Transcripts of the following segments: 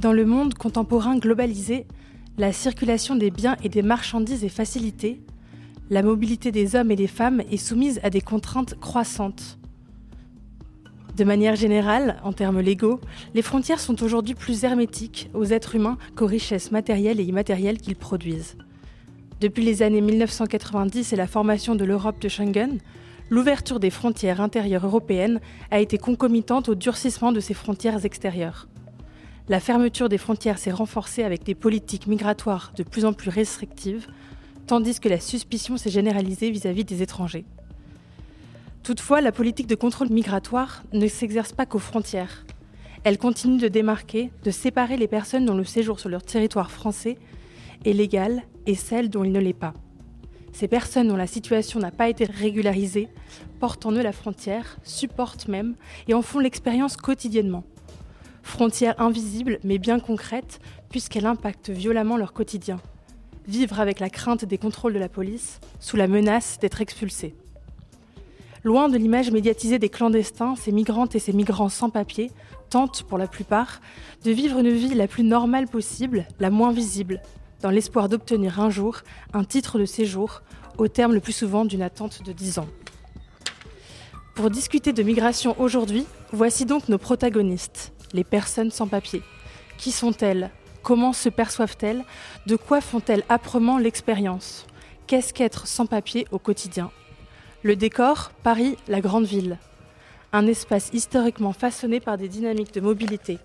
Dans le monde contemporain globalisé, la circulation des biens et des marchandises est facilitée, la mobilité des hommes et des femmes est soumise à des contraintes croissantes. De manière générale, en termes légaux, les frontières sont aujourd'hui plus hermétiques aux êtres humains qu'aux richesses matérielles et immatérielles qu'ils produisent. Depuis les années 1990 et la formation de l'Europe de Schengen, l'ouverture des frontières intérieures européennes a été concomitante au durcissement de ces frontières extérieures. La fermeture des frontières s'est renforcée avec des politiques migratoires de plus en plus restrictives, tandis que la suspicion s'est généralisée vis-à-vis -vis des étrangers. Toutefois, la politique de contrôle migratoire ne s'exerce pas qu'aux frontières. Elle continue de démarquer, de séparer les personnes dont le séjour sur leur territoire français est légal et celles dont il ne l'est pas. Ces personnes dont la situation n'a pas été régularisée portent en eux la frontière, supportent même et en font l'expérience quotidiennement. Frontière invisible mais bien concrète puisqu'elle impacte violemment leur quotidien. Vivre avec la crainte des contrôles de la police, sous la menace d'être expulsés. Loin de l'image médiatisée des clandestins, ces migrantes et ces migrants sans papier tentent, pour la plupart, de vivre une vie la plus normale possible, la moins visible, dans l'espoir d'obtenir un jour un titre de séjour, au terme le plus souvent d'une attente de 10 ans. Pour discuter de migration aujourd'hui, voici donc nos protagonistes, les personnes sans papier. Qui sont-elles? Comment se perçoivent-elles? De quoi font-elles âprement l'expérience? Qu'est-ce qu'être sans papier au quotidien? Le décor, Paris, la grande ville. Un espace historiquement façonné par des dynamiques de mobilité.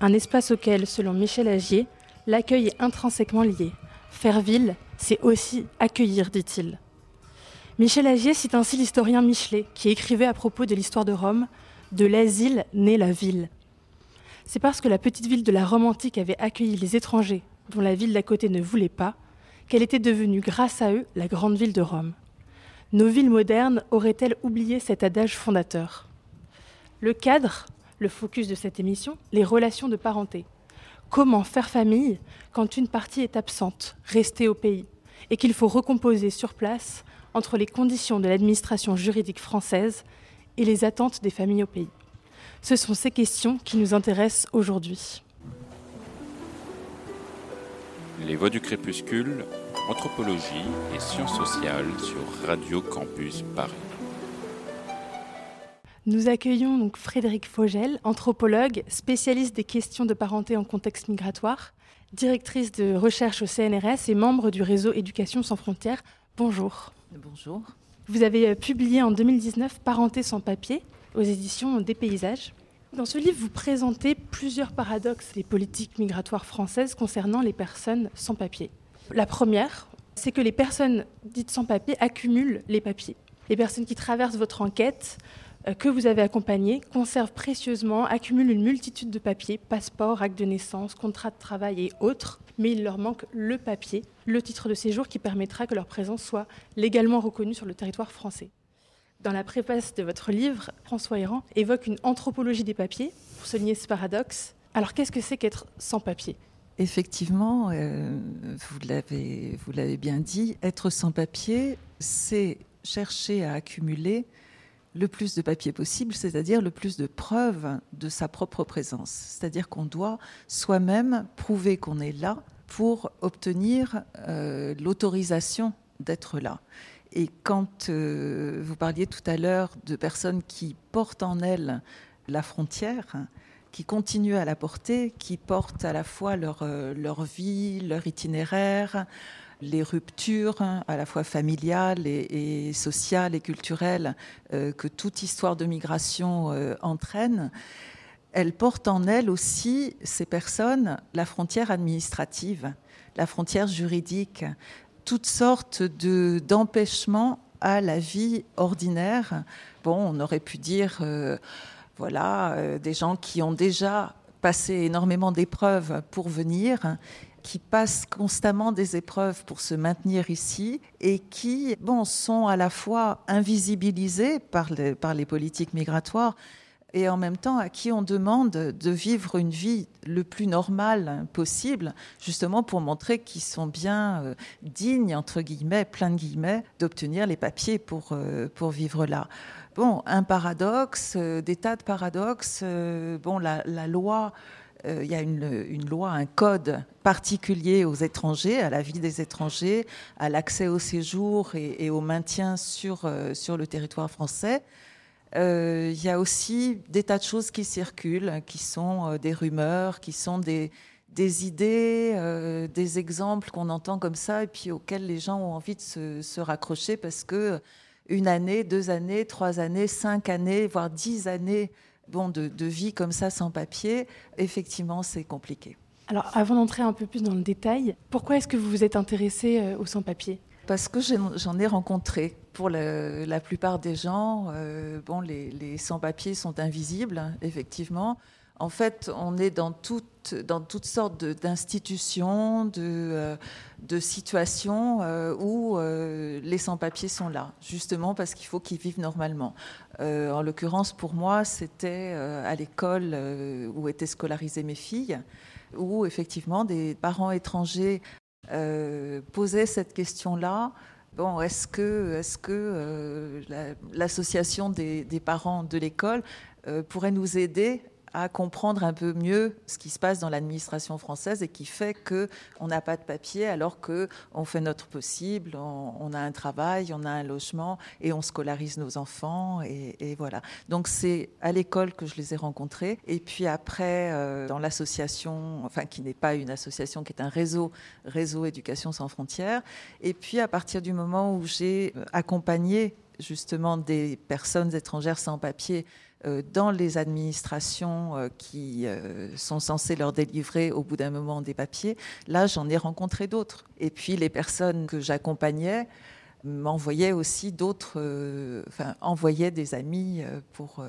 Un espace auquel, selon Michel Agier, l'accueil est intrinsèquement lié. Faire ville, c'est aussi accueillir, dit-il. Michel Agier cite ainsi l'historien Michelet, qui écrivait à propos de l'histoire de Rome De l'asile naît la ville. C'est parce que la petite ville de la Rome antique avait accueilli les étrangers, dont la ville d'à côté ne voulait pas, qu'elle était devenue, grâce à eux, la grande ville de Rome. Nos villes modernes auraient-elles oublié cet adage fondateur? Le cadre, le focus de cette émission, les relations de parenté. Comment faire famille quand une partie est absente, restée au pays, et qu'il faut recomposer sur place entre les conditions de l'administration juridique française et les attentes des familles au pays? Ce sont ces questions qui nous intéressent aujourd'hui. Les voix du crépuscule anthropologie et sciences sociales sur Radio Campus Paris. Nous accueillons donc Frédéric Fogel, anthropologue, spécialiste des questions de parenté en contexte migratoire, directrice de recherche au CNRS et membre du réseau Éducation sans frontières. Bonjour. Bonjour. Vous avez euh, publié en 2019 Parenté sans papier aux éditions des Paysages. Dans ce livre, vous présentez plusieurs paradoxes des politiques migratoires françaises concernant les personnes sans papier. La première, c'est que les personnes dites sans papier accumulent les papiers. Les personnes qui traversent votre enquête, euh, que vous avez accompagnées, conservent précieusement, accumulent une multitude de papiers, passeports, actes de naissance, contrats de travail et autres, mais il leur manque le papier, le titre de séjour qui permettra que leur présence soit légalement reconnue sur le territoire français. Dans la préface de votre livre, François Héran évoque une anthropologie des papiers pour souligner ce paradoxe. Alors qu'est-ce que c'est qu'être sans papier Effectivement, euh, vous l'avez bien dit, être sans papier, c'est chercher à accumuler le plus de papier possible, c'est-à-dire le plus de preuves de sa propre présence. C'est-à-dire qu'on doit soi-même prouver qu'on est là pour obtenir euh, l'autorisation d'être là. Et quand euh, vous parliez tout à l'heure de personnes qui portent en elles la frontière, qui continuent à la porter, qui portent à la fois leur, euh, leur vie, leur itinéraire, les ruptures hein, à la fois familiales et, sociales et culturelles euh, que toute histoire de migration entraîne, elles portent en elles aussi, ces personnes, la frontière administrative, la frontière juridique, toutes sortes d'empêchements à la vie ordinaire. Bon, on aurait pu dire voilà, euh, des gens qui ont déjà passé énormément d'épreuves pour venir qui passent constamment des épreuves pour se maintenir ici et qui bon, sont à la fois invisibilisés par les, par les politiques migratoires et en même temps à qui on demande de vivre une vie le plus normale possible, justement pour montrer qu'ils sont bien euh, dignes, entre guillemets, plein de guillemets, d'obtenir les papiers pour, euh, pour vivre là. Bon, un paradoxe, euh, des tas de paradoxes. bon, la, loi il y a une, loi, un code particulier aux étrangers, à la vie des étrangers, à l'accès au séjour et, au maintien sur, sur le territoire français. Il y a aussi des tas de choses qui circulent, qui sont des rumeurs, qui sont des, idées, euh, des exemples qu'on entend comme ça et puis auxquels les gens ont envie de se, raccrocher parce que une année, deux années, trois années, cinq années, voire dix années bon, de, vie comme ça sans papier, effectivement, c'est compliqué. Alors, avant d'entrer un peu plus dans le détail, pourquoi est-ce que vous vous êtes intéressé euh, aux sans-papiers Parce que j'en ai rencontré. Pour la, plupart des gens, euh, bon, les, sans-papiers sont invisibles, effectivement. En fait, on est dans, toutes sortes d'institutions, de, de, situations euh, où euh, les sans-papiers sont là, justement parce qu'il faut qu'ils vivent normalement. Euh, en l'occurrence, pour moi, c'était à l'école où étaient scolarisées mes filles, où effectivement des parents étrangers posaient cette question-là. Bon, est-ce que, est que l'association des, des, parents de l'école pourrait nous aider à comprendre un peu mieux ce qui se passe dans l'administration française et qui fait que on n'a pas de papier alors que on fait notre possible, on, a un travail, on a un logement et on scolarise nos enfants et, voilà. Donc c'est à l'école que je les ai rencontrés et puis après euh, dans l'association, enfin qui n'est pas une association, qui est un réseau, réseau Éducation sans frontières. Et puis à partir du moment où j'ai euh, accompagné justement des personnes étrangères sans papier dans les administrations euh, qui euh, sont censées leur délivrer au bout d'un moment des papiers. Là, j'en ai rencontré d'autres. Et puis les personnes que j'accompagnais m'envoyaient aussi d'autres, enfin, envoyaient des amis pour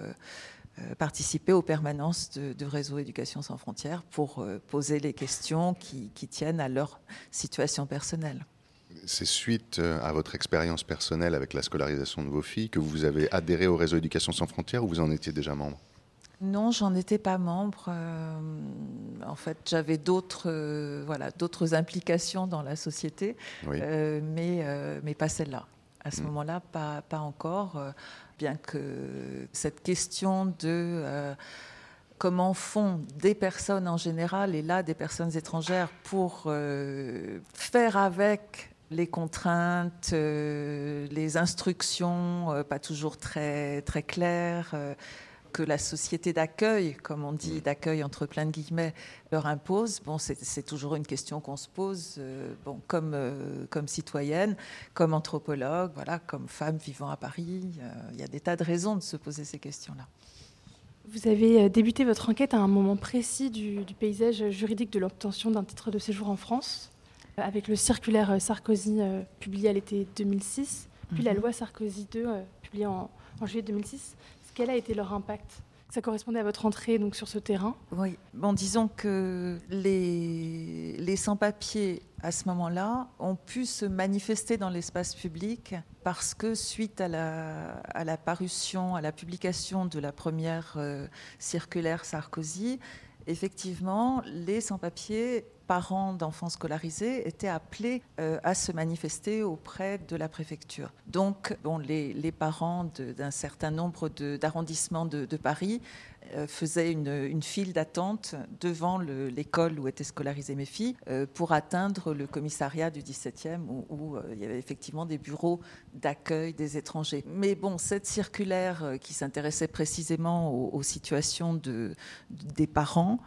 participer aux permanences de, Réseau Éducation sans frontières pour poser les questions qui tiennent à leur situation personnelle c'est suite euh, à votre expérience personnelle avec la scolarisation de vos filles que vous avez adhéré au réseau Éducation sans frontières ou vous en étiez déjà membre? Non, j'en étais pas membre. Euh, en fait, j'avais d'autres, euh, voilà, d'autres implications dans la société, mais, mais pas celle-là. À ce mm. moment-là, pas, pas encore. bien que cette question de comment font des personnes en général, et là des personnes étrangères, pour faire avec les contraintes, euh, les instructions euh, pas toujours très, très claires, euh, que la société d'accueil, comme on dit, d'accueil entre plein de guillemets, leur impose. Bon, c'est toujours une question qu'on se pose, bon, comme, comme citoyenne, comme anthropologue, voilà, comme femme vivant à Paris. Il y a des tas de raisons de se poser ces questions-là. Vous avez débuté votre enquête à un moment précis du, du paysage juridique de l'obtention d'un titre de séjour en France avec le circulaire euh, Sarkozy euh, publié à l'été 2006, puis la mhm. loi Sarkozy 2 euh, publiée en, juillet 2006. Quel a été leur impact? Ça correspondait à votre entrée donc sur ce terrain? Oui. Bon, disons que les, les sans-papiers à ce moment-là ont pu se manifester dans l'espace public parce que suite à la, à la parution, à la publication de la première circulaire Sarkozy, effectivement, les sans-papiers parents d'enfants scolarisés étaient appelés euh, à se manifester auprès de la préfecture. Donc, bon, les, parents d'un certain nombre d'arrondissements de, Paris euh, faisaient une, file d'attente devant l'école où étaient scolarisées mes filles euh, pour atteindre le commissariat du 17e où, il y avait effectivement des bureaux d'accueil des étrangers. Mais bon, cette circulaire qui s'intéressait précisément aux, situations de, des parents,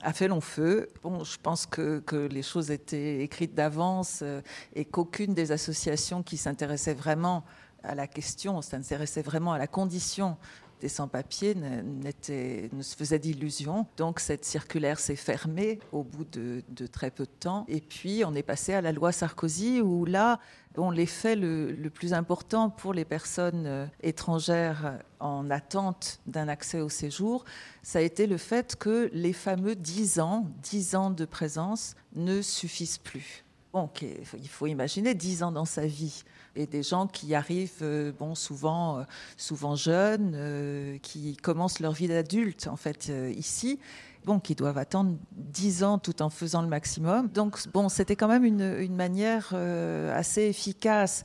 a fait long feu. Bon, je pense que, les choses étaient écrites d'avance euh, et qu'aucune des associations qui s'intéressaient vraiment à la question, s'intéressait vraiment à la condition des sans-papiers ne se faisait d'illusions. Donc cette circulaire s'est fermée au bout de, très peu de temps. Et puis on est passé à la loi Sarkozy où là, bon, l'effet le, le, plus important pour les personnes euh, étrangères en attente d'un accès au séjour, ça a été le fait que les fameux 10 ans, 10 ans de présence ne suffisent plus. Bon, il faut imaginer 10 ans dans sa vie et des gens qui arrivent, euh, bon, souvent, euh, souvent jeunes, euh, qui commencent leur vie d'adulte en fait ici, bon, qui doivent attendre 10 ans tout en faisant le maximum. Donc, bon, c'était quand même une, manière assez efficace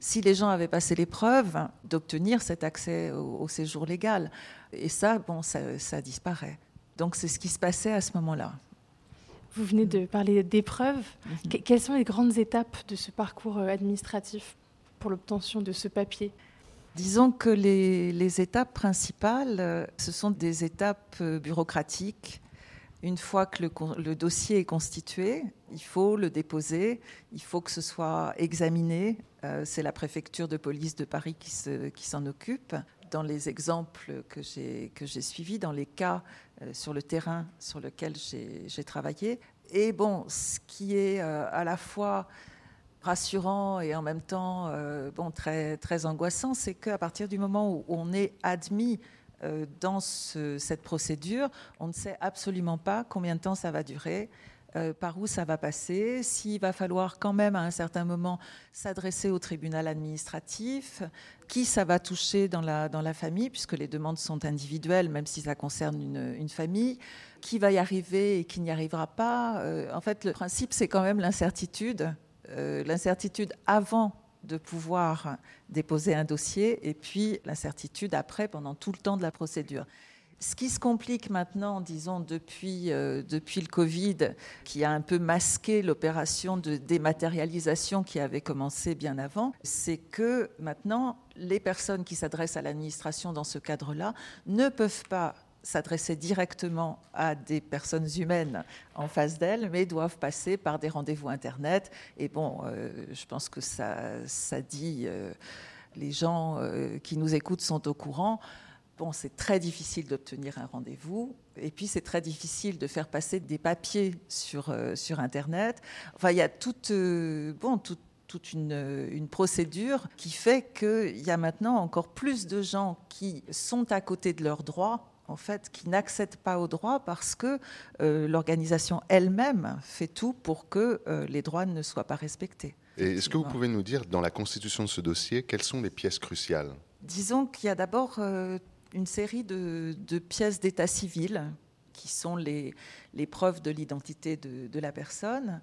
si les gens avaient passé l'épreuve, d'obtenir cet accès au, séjour légal. Et ça, bon, ça, disparaît. Donc c'est ce qui se passait à ce moment-là. Vous venez de parler d'épreuves. Mhm. Que- Quelles sont les grandes étapes de ce parcours administratif? Pour l'obtention de ce papier Disons que les, étapes principales, euh, ce sont des étapes euh, bureaucratiques. Une fois que le, dossier est constitué, il faut le déposer, il faut que ce soit examiné. Euh, C'est la préfecture de police de Paris qui se- qui s'en occupe. Dans les exemples que j'ai suivis, dans les cas sur le terrain sur lequel j'ai travaillé. Et bon, ce qui est à la fois rassurant et en même temps euh, bon, très, très angoissant, c'est qu'à partir du moment où on est admis euh, dans ce- cette procédure, on ne sait absolument pas combien de temps ça va durer, euh, par où ça va passer, s'il va falloir quand même à un certain moment s'adresser au tribunal administratif, qui ça va toucher dans la, dans la famille, puisque les demandes sont individuelles, même si ça concerne une, une famille, qui va y arriver et qui n'y arrivera pas. En fait, le principe, c'est quand même l'incertitude, euh, l'incertitude avant de pouvoir déposer un dossier et puis l'incertitude après pendant tout le temps de la procédure. Ce qui se complique maintenant, disons, depuis, euh, depuis le Covid, qui a un peu masqué l'opération de dématérialisation qui avait commencé bien avant, c'est que maintenant, les personnes qui s'adressent à l'administration dans ce cadre-là ne peuvent pas s'adresser directement à des personnes humaines en face d'elles, mais doivent passer par des rendez-vous Internet. Et bon, euh, je pense que ça, dit, euh, les gens euh, qui nous écoutent sont au courant. Bon, c'est très difficile d'obtenir un rendez-vous. Et puis, c'est très difficile de faire passer des papiers sur, sur Internet. Enfin, il y a toute, bon, toute, toute une, une procédure qui fait qu'il y a maintenant encore plus de gens qui sont à côté de leurs droits en fait, qui n'accèdent pas aux droits parce que euh, l'organisation elle-même fait tout pour que euh, les droits ne soient pas respectés. Est-ce que vous pouvez nous dire, dans la constitution de ce dossier, quelles sont les pièces cruciales? Disons qu'il y a d'abord euh, une série de, de pièces d'état civil qui sont les, les preuves de l'identité de, de la personne.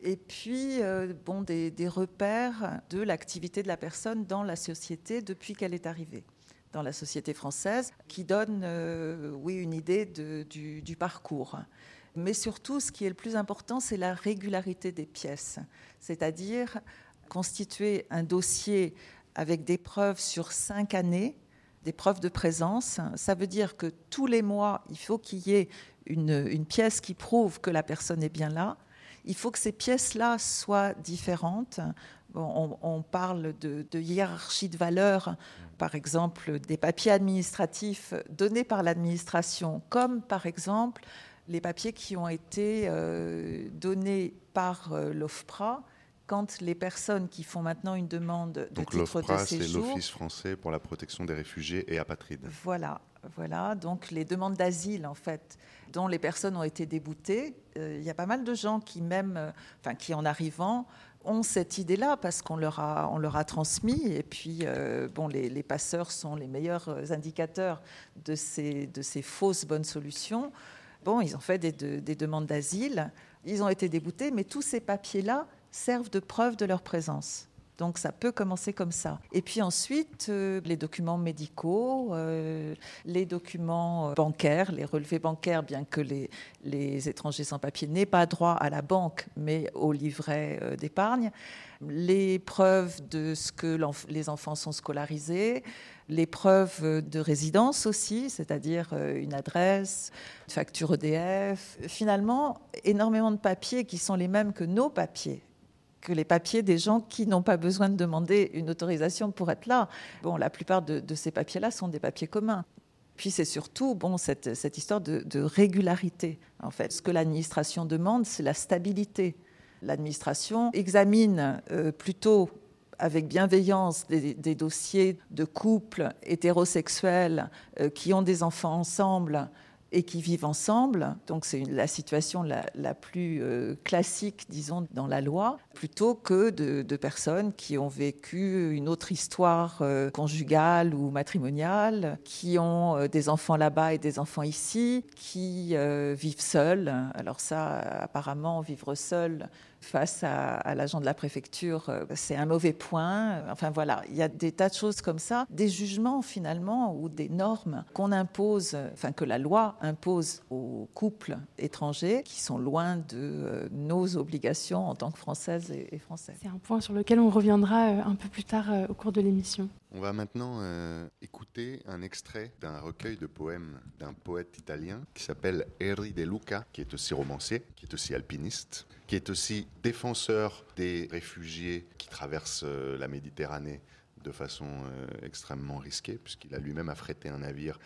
Et puis, bon, des, des repères de l'activité de la personne dans la société depuis qu'elle est arrivée dans la société française, qui donnent, euh, oui, une idée du, parcours. Mais surtout, ce qui est le plus important, c'est la régularité des pièces, c'est-à-dire constituer un dossier avec des preuves sur cinq années, des preuves de présence. Ça veut dire que tous les mois, il faut qu'il y ait une pièce qui prouve que la personne est bien là. Il faut que ces pièces-là soient différentes. On, on parle de, de hiérarchie de valeurs, par exemple des papiers administratifs donnés par l'administration, comme par exemple les papiers qui ont été euh, donnés par euh, l'OFPRA quand les personnes qui font maintenant une demande de Donc titre de l'OFPRA, c'est séjour. l'Office français pour la protection des réfugiés et apatrides. Voilà, voilà. Donc les demandes d'asile, en fait, dont les personnes ont été déboutées. Euh, Il y a pas mal de gens qui, même, enfin, qui en arrivant, ont cette idée-là parce qu'on leur a, leur a transmis. Et puis, euh, bon, les, passeurs sont les meilleurs indicateurs de ces, de ces fausses bonnes solutions. Bon, ils ont fait des, de- des demandes d'asile, ils ont été déboutés, mais tous ces papiers-là servent de preuve de leur présence. Donc ça peut commencer comme ça. Et puis ensuite, euh, les documents médicaux, euh, les documents euh, bancaires, les relevés bancaires, bien que les, les étrangers sans papier n'aient pas droit à la banque, mais au livret d'épargne, les preuves de ce que les enfants sont scolarisés, les preuves de résidence aussi, c'est-à-dire une adresse, une facture EDF. Finalement, énormément de papiers qui sont les mêmes que nos papiers que les papiers des gens qui n'ont pas besoin de demander une autorisation pour être là. Bon, la plupart de, ces papiers-là sont des papiers communs. Puis c'est surtout bon, cette, cette histoire de, régularité. En fait, ce que l'administration demande, c'est la stabilité. L'administration examine euh, plutôt avec bienveillance des, des dossiers de couples hétérosexuels euh, qui ont des enfants ensemble et qui vivent ensemble. Donc c'est la situation la, plus euh, classique, disons, dans la loi, plutôt que de, personnes qui ont vécu une autre histoire euh, conjugale ou matrimoniale, qui ont euh, des enfants là-bas et des enfants ici, qui vivent seuls. Alors ça, apparemment, vivre seul face à, à l'agent de la préfecture, euh, c'est un mauvais point. Enfin voilà, il y a des tas de choses comme ça, des jugements finalement ou des normes qu'on impose, enfin que la loi impose aux couples étrangers qui sont loin de euh, nos obligations en tant que Françaises et, Français. C'est un point sur lequel on reviendra euh, un peu plus tard au cours de l'émission. On va maintenant écouter un extrait d'un recueil de poèmes d'un poète italien qui s'appelle Eri De Luca, qui est aussi romancier, qui est aussi alpiniste, qui est aussi défenseur des réfugiés qui traversent la Méditerranée de façon extrêmement risquée, puisqu'il a lui-même affrété un navire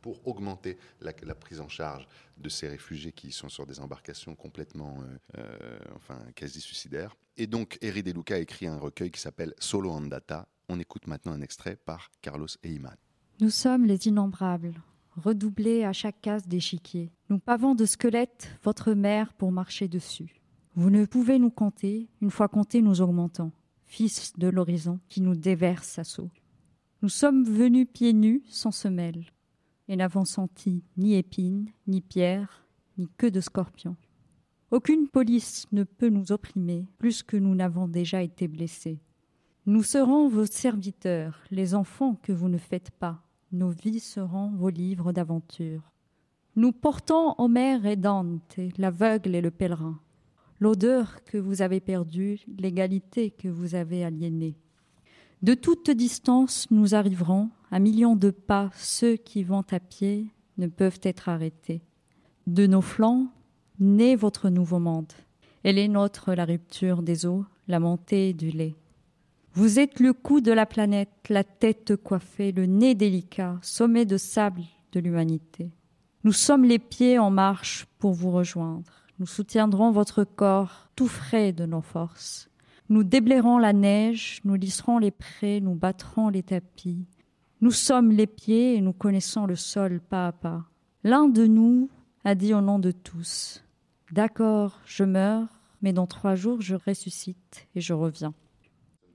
pour augmenter la, prise en charge de ces réfugiés qui sont sur des embarcations complètement, euh, euh, enfin, quasi suicidaires. Et donc, Eri De Luca a écrit un recueil qui s'appelle Solo Andata. On écoute maintenant un extrait par Carlos Eiman. Nous sommes les innombrables, redoublés à chaque case d'échiquier. Nous pavons de squelettes votre mère pour marcher dessus. Vous ne pouvez nous compter, une fois comptés, nous augmentons, fils de l'horizon qui nous déverse à saut. Nous sommes venus pieds nus, sans semelles, et n'avons senti ni épines, ni pierres, ni queue de scorpion. Aucune police ne peut nous opprimer plus que nous n'avons déjà été blessés. Nous serons vos serviteurs, les enfants que vous ne faites pas. Nos vies seront vos livres d'aventure. Nous portons Homère et Dante, l'aveugle et le pèlerin, l'odeur que vous avez perdue, l'égalité que vous avez aliénée. De toute distance, nous arriverons, à millions de pas, ceux qui vont à pied ne peuvent être arrêtés. De nos flancs, naît votre nouveau monde. Elle est nôtre la rupture des eaux, la montée du lait. Vous êtes le cou de la planète, la tête coiffée, le nez délicat, sommet de sable de l'humanité. Nous sommes les pieds en marche pour vous rejoindre. Nous soutiendrons votre corps tout frais de nos forces. Nous déblairons la neige, nous lisserons les prés, nous battrons les tapis. Nous sommes les pieds et nous connaissons le sol pas à pas. L'un de nous a dit au nom de tous D'accord, je meurs, mais dans trois jours je ressuscite et je reviens.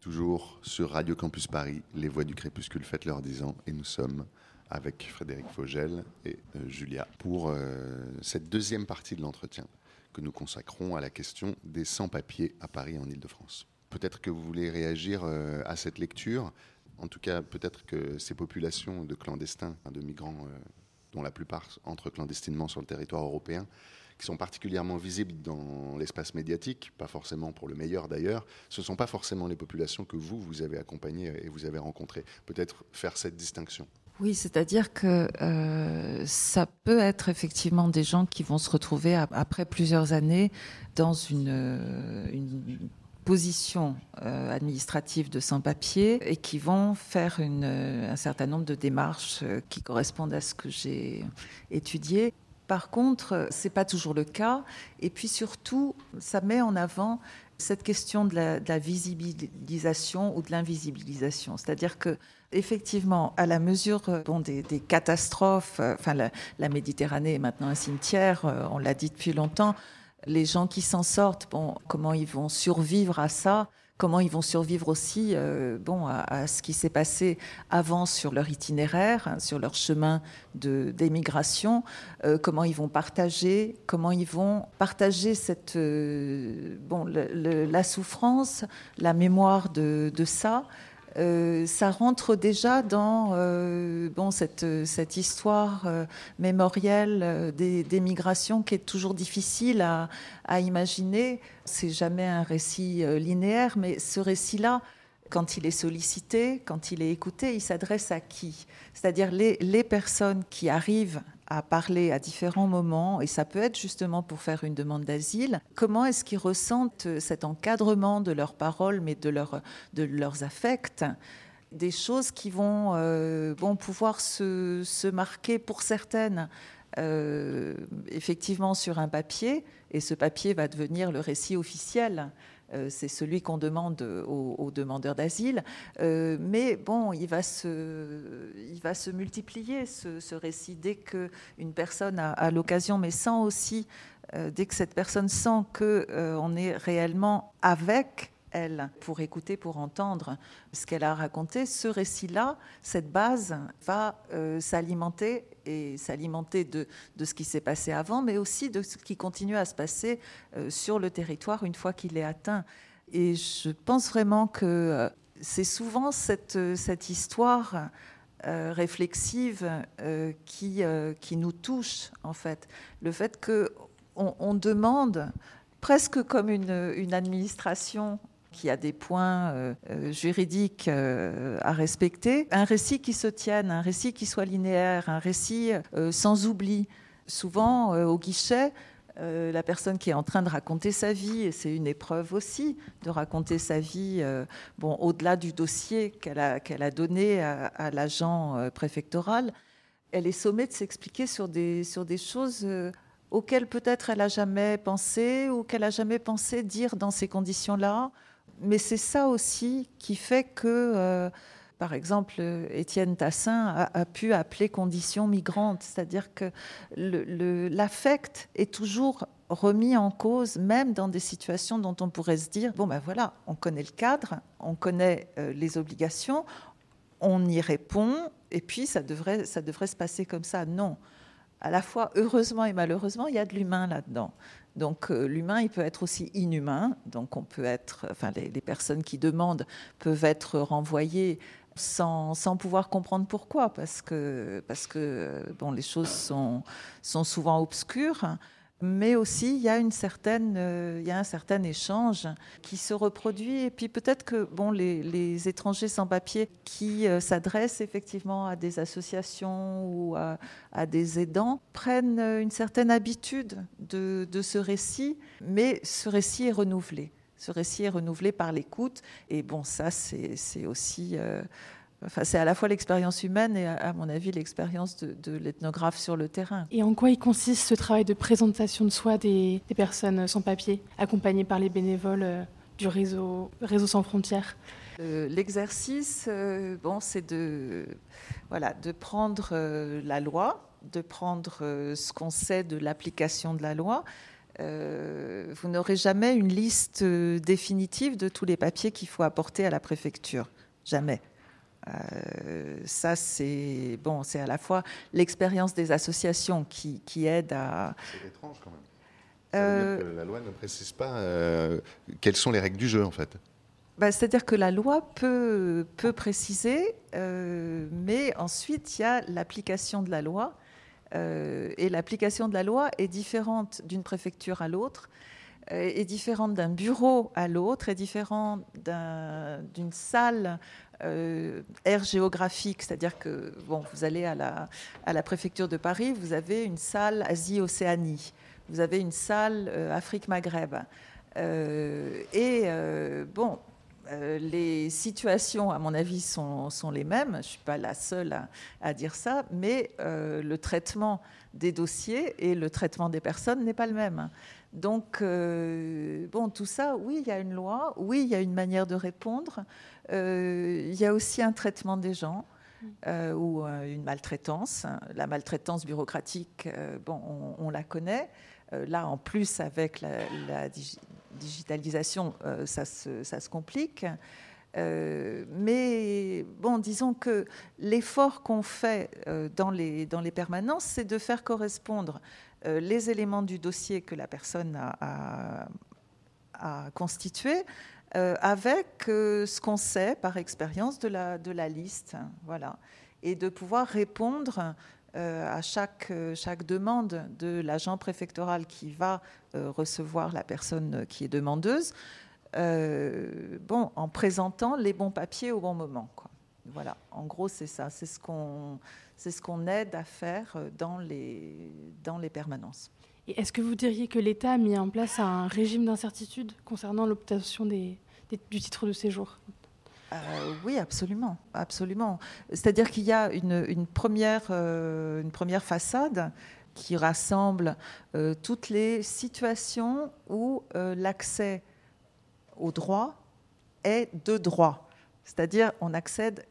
Toujours sur Radio Campus Paris, les voix du crépuscule fêtent leurs 10 ans et nous sommes avec Frédéric Fogel et euh, Julia pour euh, cette deuxième partie de l'entretien que nous consacrons à la question des sans-papiers à Paris en Ile-de-France. Peut-être que vous voulez réagir euh, à cette lecture. En tout cas, peut-être que ces populations de clandestins, de migrants, euh, dont la plupart entrent clandestinement sur le territoire européen, qui sont particulièrement visibles dans l'espace médiatique, pas forcément pour le meilleur d'ailleurs, ce ne sont pas forcément les populations que vous, vous avez accompagnées et vous avez rencontrées. Peut-être faire cette distinction. Oui, c'est-à-dire que euh, ça peut être effectivement des gens qui vont se retrouver après plusieurs années dans une, euh, position euh, administrative de sans-papier et qui vont faire un certain nombre de démarches qui correspondent à ce que j'ai étudié. Par contre, c'est pas toujours le cas. Et puis surtout, ça met en avant cette question de la, visibilisation ou de l'invisibilisation. C'est-à-dire que effectivement, à la mesure euh, des, catastrophes, euh, enfin la, Méditerranée est maintenant un cimetière, euh, on l'a dit depuis longtemps, les gens qui s'en sortent, bon, comment ils vont survivre à ça comment ils vont survivre aussi bon, à, ce qui s'est passé avant sur leur itinéraire, hein, sur leur chemin d'émigration, comment ils vont partager, comment ils vont partager cette, bon, la souffrance, la mémoire de ça. Euh, ça rentre déjà dans euh, bon, cette, cette histoire euh, mémorielle des, migrations qui est toujours difficile à, à imaginer. C'est jamais un récit linéaire, mais ce récit-là, quand il est sollicité, quand il est écouté, il s'adresse à qui? C'est-à-dire les, les personnes qui arrivent à parler à différents moments, et ça peut être justement pour faire une demande d'asile, comment est-ce qu'ils ressentent cet encadrement de leurs paroles, mais de, leur, de leurs affects? Des choses qui vont, euh, vont pouvoir se, se, marquer pour certaines euh, effectivement sur un papier, et ce papier va devenir le récit officiel c'est celui qu'on demande aux, demandeurs d'asile. Euh, mais bon, il va se, il va se multiplier ce, récit dès qu'une personne a, l'occasion, mais sans aussi, euh, dès que cette personne sent qu'on est réellement avec elle, pour écouter, pour entendre ce qu'elle a raconté, ce récit-là, cette base va s'alimenter et s'alimenter de, ce qui s'est passé avant, mais aussi de ce qui continue à se passer euh, sur le territoire une fois qu'il est atteint. Et je pense vraiment que euh, c'est souvent cette, histoire réflexive qui, nous touche, en fait. Le fait qu'on on demande, presque comme une administration qui a des points juridiques à respecter, un récit qui se tienne, un récit qui soit linéaire, un récit sans oubli. Souvent, au guichet, euh, la personne qui est en train de raconter sa vie, et c'est une épreuve aussi de raconter sa vie, euh, bon, au-delà du dossier qu'elle a, donné à, l'agent euh, préfectoral, elle est sommée de s'expliquer sur des, sur des choses auxquelles peut-être elle n'a jamais pensé ou qu'elle n'a jamais pensé dire dans ces conditions-là. Mais c'est ça aussi qui fait que par exemple, Étienne Tassin a, pu appeler condition migrante, c'est-à-dire que l'affect est toujours remis en cause, même dans des situations dont on pourrait se dire, bon ben voilà, on connaît le cadre, on connaît euh, les obligations, on y répond, et puis ça devrait, ça devrait se passer comme ça. Non. À la fois, heureusement et malheureusement, il y a de l'humain là-dedans. Donc euh, l'humain, il peut être aussi inhumain. Donc on peut être, enfin les, personnes qui demandent peuvent être renvoyées sans, pouvoir comprendre pourquoi, parce que, parce que bon, les choses sont, sont souvent obscures. Mais aussi, il y, a une certaine, euh, il y a un certain échange qui se reproduit. Et puis peut-être que bon, les, étrangers sans papier qui euh, s'adressent effectivement à des associations ou à, des aidants prennent une certaine habitude de, ce récit, mais ce récit est renouvelé ce récit est renouvelé par l'écoute. Et bon, ça, c'est aussi. Euh, enfin, c'est à la fois l'expérience humaine et, à, mon avis, l'expérience de, l'ethnographe sur le terrain. Et en quoi il consiste ce travail de présentation de soi des, personnes sans papier, accompagnées par les bénévoles euh, du réseau, réseau sans frontières? Euh, L'exercice, bon, c'est de, voilà, de prendre la loi, de prendre ce qu'on sait de l'application de la loi, euh, vous n'aurez jamais une liste euh, définitive de tous les papiers qu'il faut apporter à la préfecture. Jamais. Euh, ça, c'est bon, c'est à la fois l'expérience des associations qui, qui aide à. C'est étrange quand même. que la loi ne précise pas quelles sont les règles du jeu, en fait. Bah, c'est-à-dire que la loi peut, peut préciser, mais ensuite il y a l'application de la loi euh, et l'application de la loi est différente d'une préfecture à l'autre, euh, est différente d'un bureau à l'autre, est différente d'une salle euh, aire géographique, c'est-à-dire que bon, vous allez à la, préfecture de Paris, vous avez une salle Asie-Océanie, vous avez une salle Afrique-Maghreb. et bon, euh, les situations, à mon avis, sont, les mêmes. Je ne suis pas la seule à, dire ça, mais euh, le traitement des dossiers et le traitement des personnes n'est pas le même. Donc, euh, bon, tout ça, oui, il y a une loi, oui, il y a une manière de répondre. il y a aussi un traitement des gens. ou une maltraitance. La maltraitance bureaucratique, bon, on, la connaît. là, en plus, avec la, la digitalisation, euh, ça, se, complique. Euh, mais bon, disons que l'effort qu'on fait euh, dans, les, dans les permanences, c'est de faire correspondre les éléments du dossier que la personne a, constitué avec ce qu'on sait par expérience de la, liste. Voilà. Et de pouvoir répondre à chaque, demande de l'agent préfectoral qui va euh, recevoir la personne qui est demandeuse, euh, bon, en présentant les bons papiers au bon moment. Quoi. Voilà, en gros, c'est ça. C'est ce qu'on c'est ce qu'on aide à faire dans les, dans les permanences. Et est-ce que vous diriez que l'État a mis en place un régime d'incertitude concernant l'obtention des, du titre de séjour? Euh, oui, absolument, absolument. C'est-à-dire qu'il y a une, une première, une première façade qui rassemble euh, toutes les situations où euh, l'accès au droit est de droit. C'est-à-dire on accède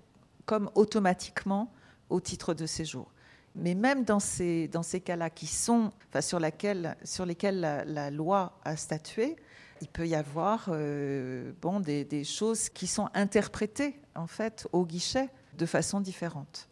comme automatiquement au titre de séjour. Mais même dans ces, dans ces cas-là qui sont, enfin, sur, laquelle, sur lesquels la, loi a statué, il peut y avoir euh, bon, des, des, choses qui sont interprétées en fait au guichet de façon différente.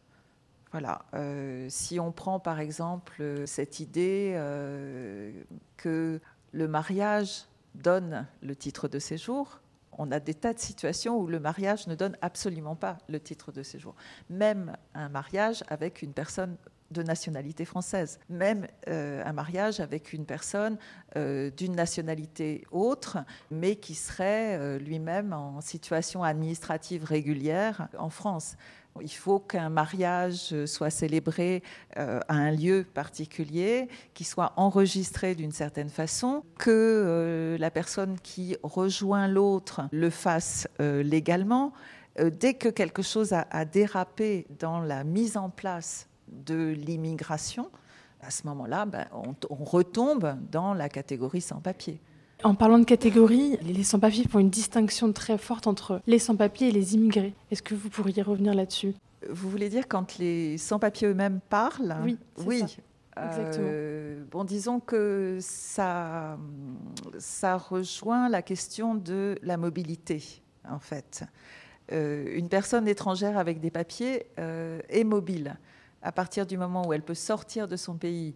Voilà. Euh, si on prend par exemple cette idée euh, que le mariage donne le titre de séjour, on a des tas de situations où le mariage ne donne absolument pas le titre de séjour. Même un mariage avec une personne de nationalité française, même euh, un mariage avec une personne euh, d'une nationalité autre, mais qui serait euh, lui-même en situation administrative régulière en France. Il faut qu'un mariage soit célébré à un lieu particulier, qu'il soit enregistré d'une certaine façon, que la personne qui rejoint l'autre le fasse légalement. Dès que quelque chose a dérapé dans la mise en place de l'immigration, à ce moment-là, ben, on, retombe dans la catégorie sans-papiers. En parlant de catégorie, les sans-papiers font une distinction très forte entre les sans-papiers et les immigrés. Est-ce que vous pourriez revenir là-dessus? Vous voulez dire quand les sans-papiers eux-mêmes parlent? Oui, oui. Ça. Exactement. Euh, bon, disons que ça, ça rejoint la question de la mobilité, en fait. Euh, une personne étrangère avec des papiers euh, est mobile à partir du moment où elle peut sortir de son pays,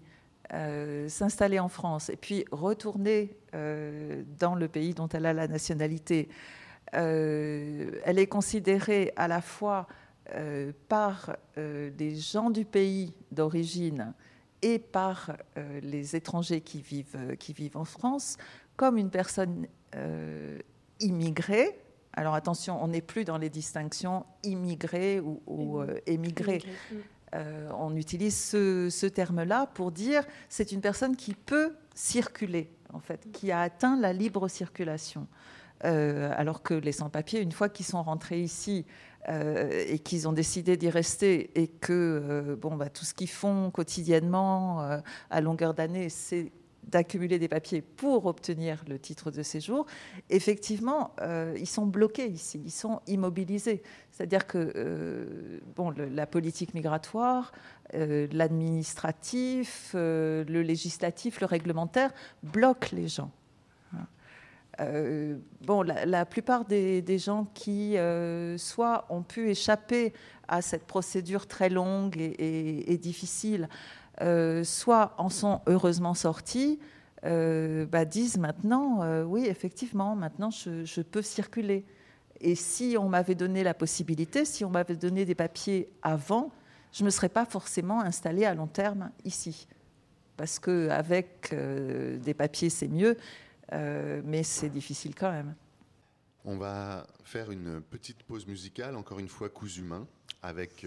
euh, s'installer en France et puis retourner euh, dans le pays dont elle a la nationalité, euh, elle est considérée à la fois par les gens du pays d'origine et par les étrangers qui vivent, qui vivent en France comme une personne immigrée. Alors attention, on n'est plus dans les distinctions immigrés ou, ou émigrés. Euh, on utilise ce, terme-là pour dire c'est une personne qui peut circuler, en fait, qui a atteint la libre circulation. Euh, alors que les sans-papiers, une fois qu'ils sont rentrés ici euh, et qu'ils ont décidé d'y rester et que bon, bah, tout ce qu'ils font quotidiennement à longueur d'année, c'est d'accumuler des papiers pour obtenir le titre de séjour, effectivement, euh, ils sont bloqués ici, ils sont immobilisés. C'est-à-dire que euh, bon, la politique migratoire, euh, l'administratif, le législatif, le réglementaire bloquent les gens. bon, la, plupart des, gens qui soit ont pu échapper à cette procédure très longue et difficile, soit en sont heureusement sortis, euh, bah, disent maintenant, euh, oui, effectivement, maintenant je, peux circuler. Et si on m'avait donné la possibilité, si on m'avait donné des papiers avant, je ne me serais pas forcément installée à long terme ici. Parce qu'avec des papiers, c'est mieux, mais c'est difficile quand même. On va faire une petite pause musicale, encore une fois cousu humain, avec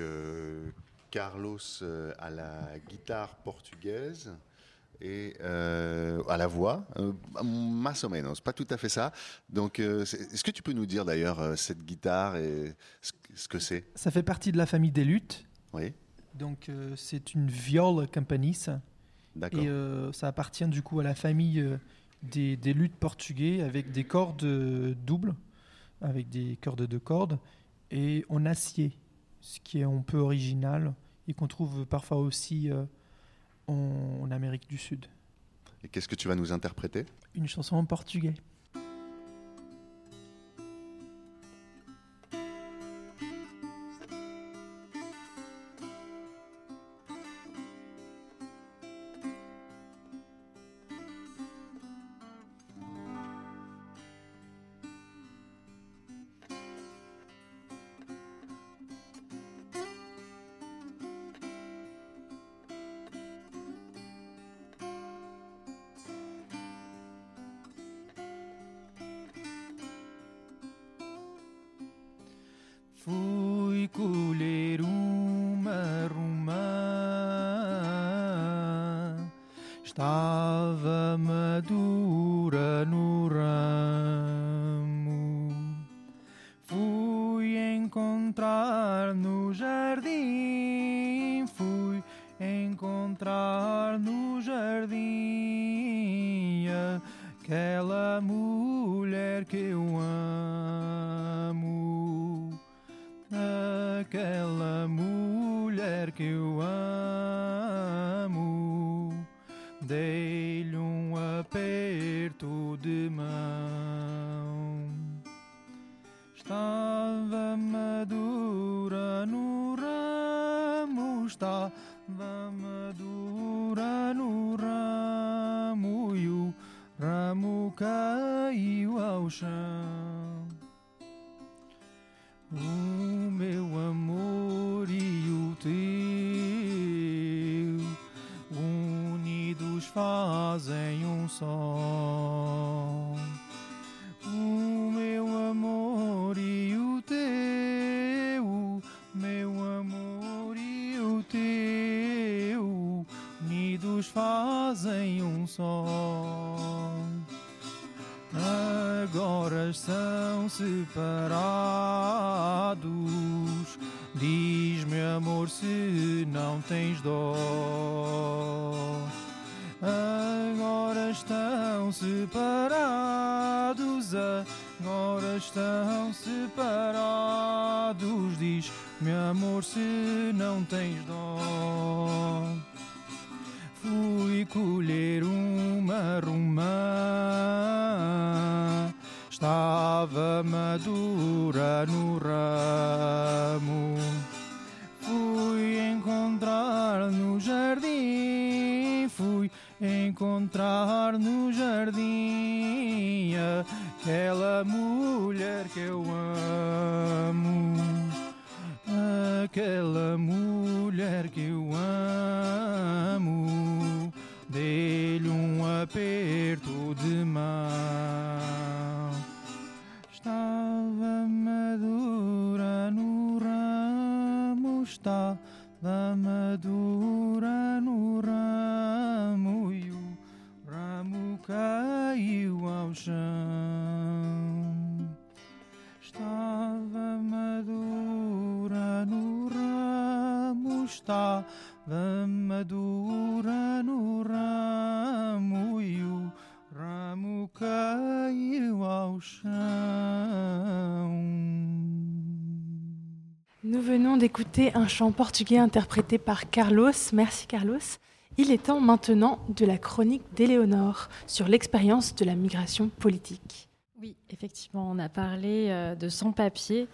Carlos euh, à la guitare portugaise et euh, à la voix, euh, más o menos, pas tout à fait ça. Donc, est-ce que tu peux nous dire d'ailleurs cette guitare et ce que c'est? Ça fait partie de la famille des luttes. Oui. Donc, c'est une viole campanisse. D'accord. Et ça appartient du coup à la famille des, des luttes portugais avec des cordes doubles, avec des cordes de cordes et en acier ce qui est un peu original et qu'on trouve parfois aussi euh, en, Amérique du Sud. Et qu'est-ce que tu vas nous interpréter? Une chanson en portugais. encontrar no jardim, fui encontrar no jardim aquela mulher que eu amo, aquela mulher que eu amo. Dei ramo caiu ao chão. o meu amor e o teu unidos fazem um só. Unidos fazem um só agora são separados. Diz-me, amor, se não tens dó. Agora estão separados, agora estão separados. Diz-me, amor, se não tens dó. Fui colher uma romã, estava madura no ramo. Fui encontrar no jardim, fui encontrar no jardim aquela mulher que eu amo aquela mulher que eu amo. Dei-lhe um aperto de mão. Estava madura no ramo, estava madura no ramo e o ramo caiu ao chão. Estava madura no ramo, estava caiu ao. Nous venons d'écouter un chant portugais interprété par Carlos. Merci Carlos. Il est temps maintenant de la chronique d'Éléonore sur l'expérience de la migration politique. Oui, effectivement, on a parlé euh, de sans-papiers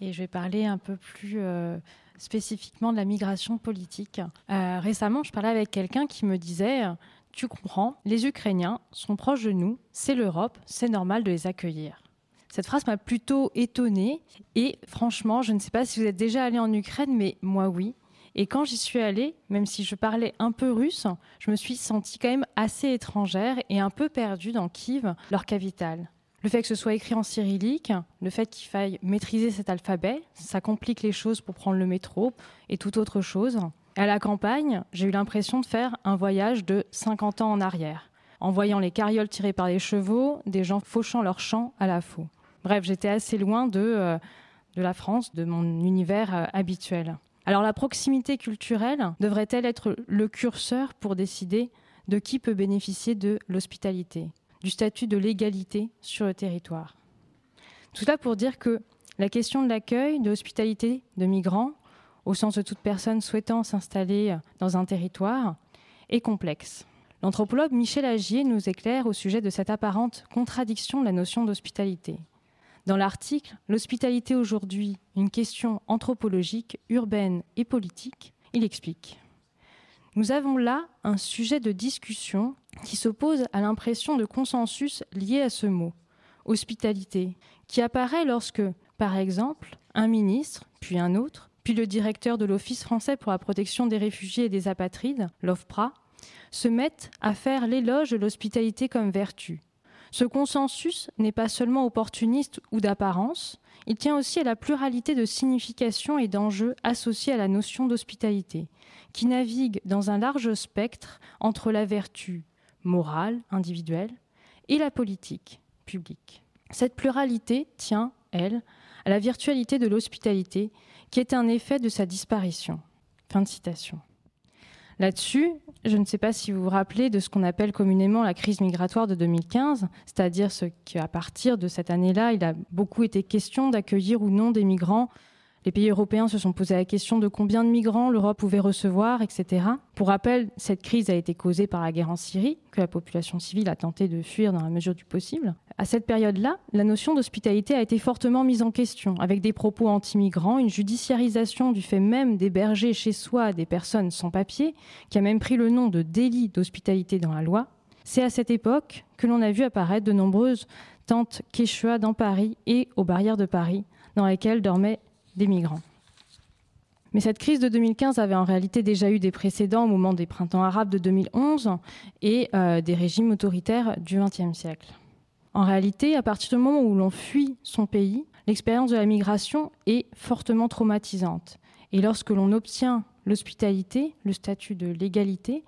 et je vais parler un peu plus euh, spécifiquement de la migration politique. Euh, récemment, je parlais avec quelqu'un qui me disait Tu comprends, les Ukrainiens sont proches de nous, c'est l'Europe, c'est normal de les accueillir. Cette phrase m'a plutôt étonnée et franchement, je ne sais pas si vous êtes déjà allé en Ukraine, mais moi oui. Et quand j'y suis allée, même si je parlais un peu russe, je me suis sentie quand même assez étrangère et un peu perdue dans Kiev, leur capitale. Le fait que ce soit écrit en cyrillique, le fait qu'il faille maîtriser cet alphabet, ça complique les choses pour prendre le métro et toute autre chose. À la campagne, j'ai eu l'impression de faire un voyage de 50 ans en arrière, en voyant les carrioles tirées par les chevaux, des gens fauchant leurs champs à la faux. Bref, j'étais assez loin de, euh, de la France, de mon univers euh, habituel. Alors la proximité culturelle devrait-elle être le curseur pour décider de qui peut bénéficier de l'hospitalité? Du statut de l'égalité sur le territoire. Tout cela pour dire que la question de l'accueil, de l'hospitalité de migrants, au sens de toute personne souhaitant s'installer dans un territoire, est complexe. L'anthropologue Michel Agier nous éclaire au sujet de cette apparente contradiction de la notion d'hospitalité. Dans l'article L'hospitalité aujourd'hui, une question anthropologique, urbaine et politique, il explique nous avons là un sujet de discussion qui s'oppose à l'impression de consensus lié à ce mot, hospitalité, qui apparaît lorsque, par exemple, un ministre, puis un autre, puis le directeur de l'Office français pour la protection des réfugiés et des apatrides, l'OFPRA, se mettent à faire l'éloge de l'hospitalité comme vertu. Ce consensus n'est pas seulement opportuniste ou d'apparence, il tient aussi à la pluralité de significations et d'enjeux associés à la notion d'hospitalité, qui navigue dans un large spectre entre la vertu morale, individuelle, et la politique, publique. Cette pluralité tient, elle, à la virtualité de l'hospitalité, qui est un effet de sa disparition. Fin de citation. Là-dessus, je ne sais pas si vous vous rappelez de ce qu'on appelle communément la crise migratoire de 2015, c'est-à-dire ce qu'à partir de cette année-là, il a beaucoup été question d'accueillir ou non des migrants les pays européens se sont posés la question de combien de migrants l'Europe pouvait recevoir, etc. Pour rappel, cette crise a été causée par la guerre en Syrie, que la population civile a tenté de fuir dans la mesure du possible. À cette période-là, la notion d'hospitalité a été fortement mise en question, avec des propos anti-migrants, une judiciarisation du fait même d'héberger chez soi des personnes sans papier, qui a même pris le nom de délit d'hospitalité dans la loi. C'est à cette époque que l'on a vu apparaître de nombreuses tentes Quechua dans Paris et aux barrières de Paris, dans lesquelles dormaient des migrants. Mais cette crise de 2015 avait en réalité déjà eu des précédents au moment des printemps arabes de 2011 et euh, des régimes autoritaires du XXe siècle. En réalité, à partir du moment où l'on fuit son pays, l'expérience de la migration est fortement traumatisante. Et lorsque l'on obtient l'hospitalité, le statut de légalité,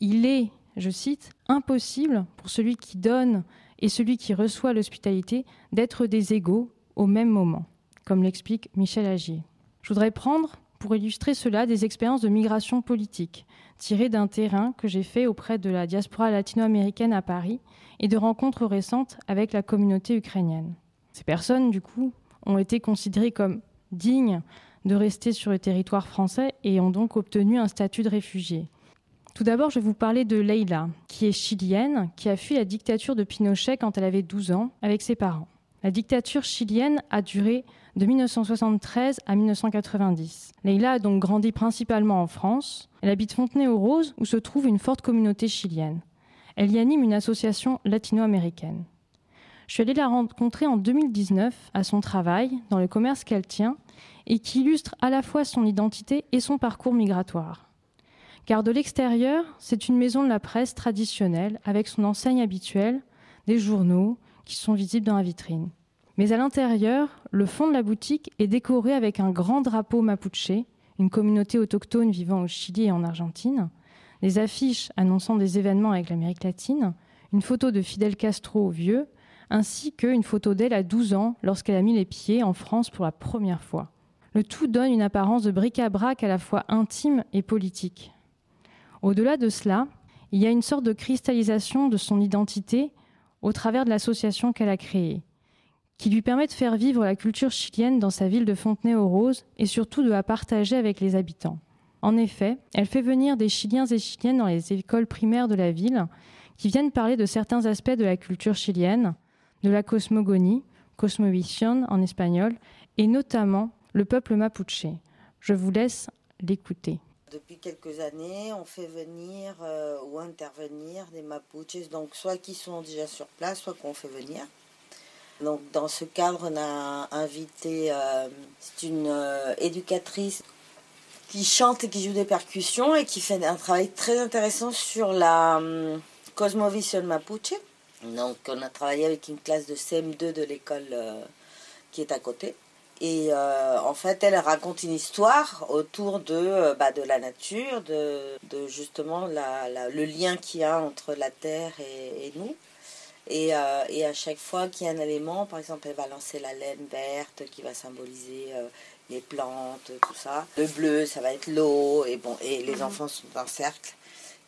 il est, je cite, impossible pour celui qui donne et celui qui reçoit l'hospitalité d'être des égaux au même moment, comme l'explique Michel Agier. Je voudrais prendre pour illustrer cela des expériences de migration politique tirées d'un terrain que j'ai fait auprès de la diaspora latino-américaine à Paris et de rencontres récentes avec la communauté ukrainienne. Ces personnes, du coup, ont été considérées comme dignes de rester sur le territoire français et ont donc obtenu un statut de réfugié. Tout d'abord, je vais vous parler de Leila, qui est chilienne, qui a fui la dictature de Pinochet quand elle avait 12 ans avec ses parents. La dictature chilienne a duré de 1973 à 1990. Leila a donc grandi principalement en France. Elle habite Fontenay-aux-Roses où se trouve une forte communauté chilienne. Elle y anime une association latino-américaine. Je suis allée la rencontrer en 2019 à son travail, dans le commerce qu'elle tient, et qui illustre à la fois son identité et son parcours migratoire. Car de l'extérieur, c'est une maison de la presse traditionnelle, avec son enseigne habituelle, des journaux qui sont visibles dans la vitrine. Mais à l'intérieur, le fond de la boutique est décoré avec un grand drapeau mapuche, une communauté autochtone vivant au Chili et en Argentine, des affiches annonçant des événements avec l'Amérique latine, une photo de Fidel Castro vieux, ainsi qu'une photo d'elle à 12 ans lorsqu'elle a mis les pieds en France pour la première fois. Le tout donne une apparence de bric-à-brac à la fois intime et politique. Au-delà de cela, il y a une sorte de cristallisation de son identité au travers de l'association qu'elle a créée qui lui permet de faire vivre la culture chilienne dans sa ville de Fontenay-aux-Roses et surtout de la partager avec les habitants. En effet, elle fait venir des Chiliens et Chiliennes dans les écoles primaires de la ville qui viennent parler de certains aspects de la culture chilienne, de la cosmogonie, cosmovision en espagnol, et notamment le peuple mapuche. Je vous laisse l'écouter. Depuis quelques années, on fait venir euh, ou intervenir des Mapuches, donc soit qui sont déjà sur place, soit qu'on fait venir. Donc, dans ce cadre, on a invité euh, une euh, éducatrice qui chante et qui joue des percussions et qui fait un travail très intéressant sur la um, Cosmovision Mapuche. Donc, on a travaillé avec une classe de CM2 de l'école qui est à côté. Et en fait, elle raconte une histoire autour de, bah, de la nature, de, de justement la, le lien qu'il y a entre la terre et nous. Et, euh, et, à chaque fois qu'il y a un élément, par exemple, elle va lancer la laine verte qui va symboliser euh, les plantes, tout ça. Le bleu, ça va être l'eau, et bon, et les mhm. enfants sont en cercle.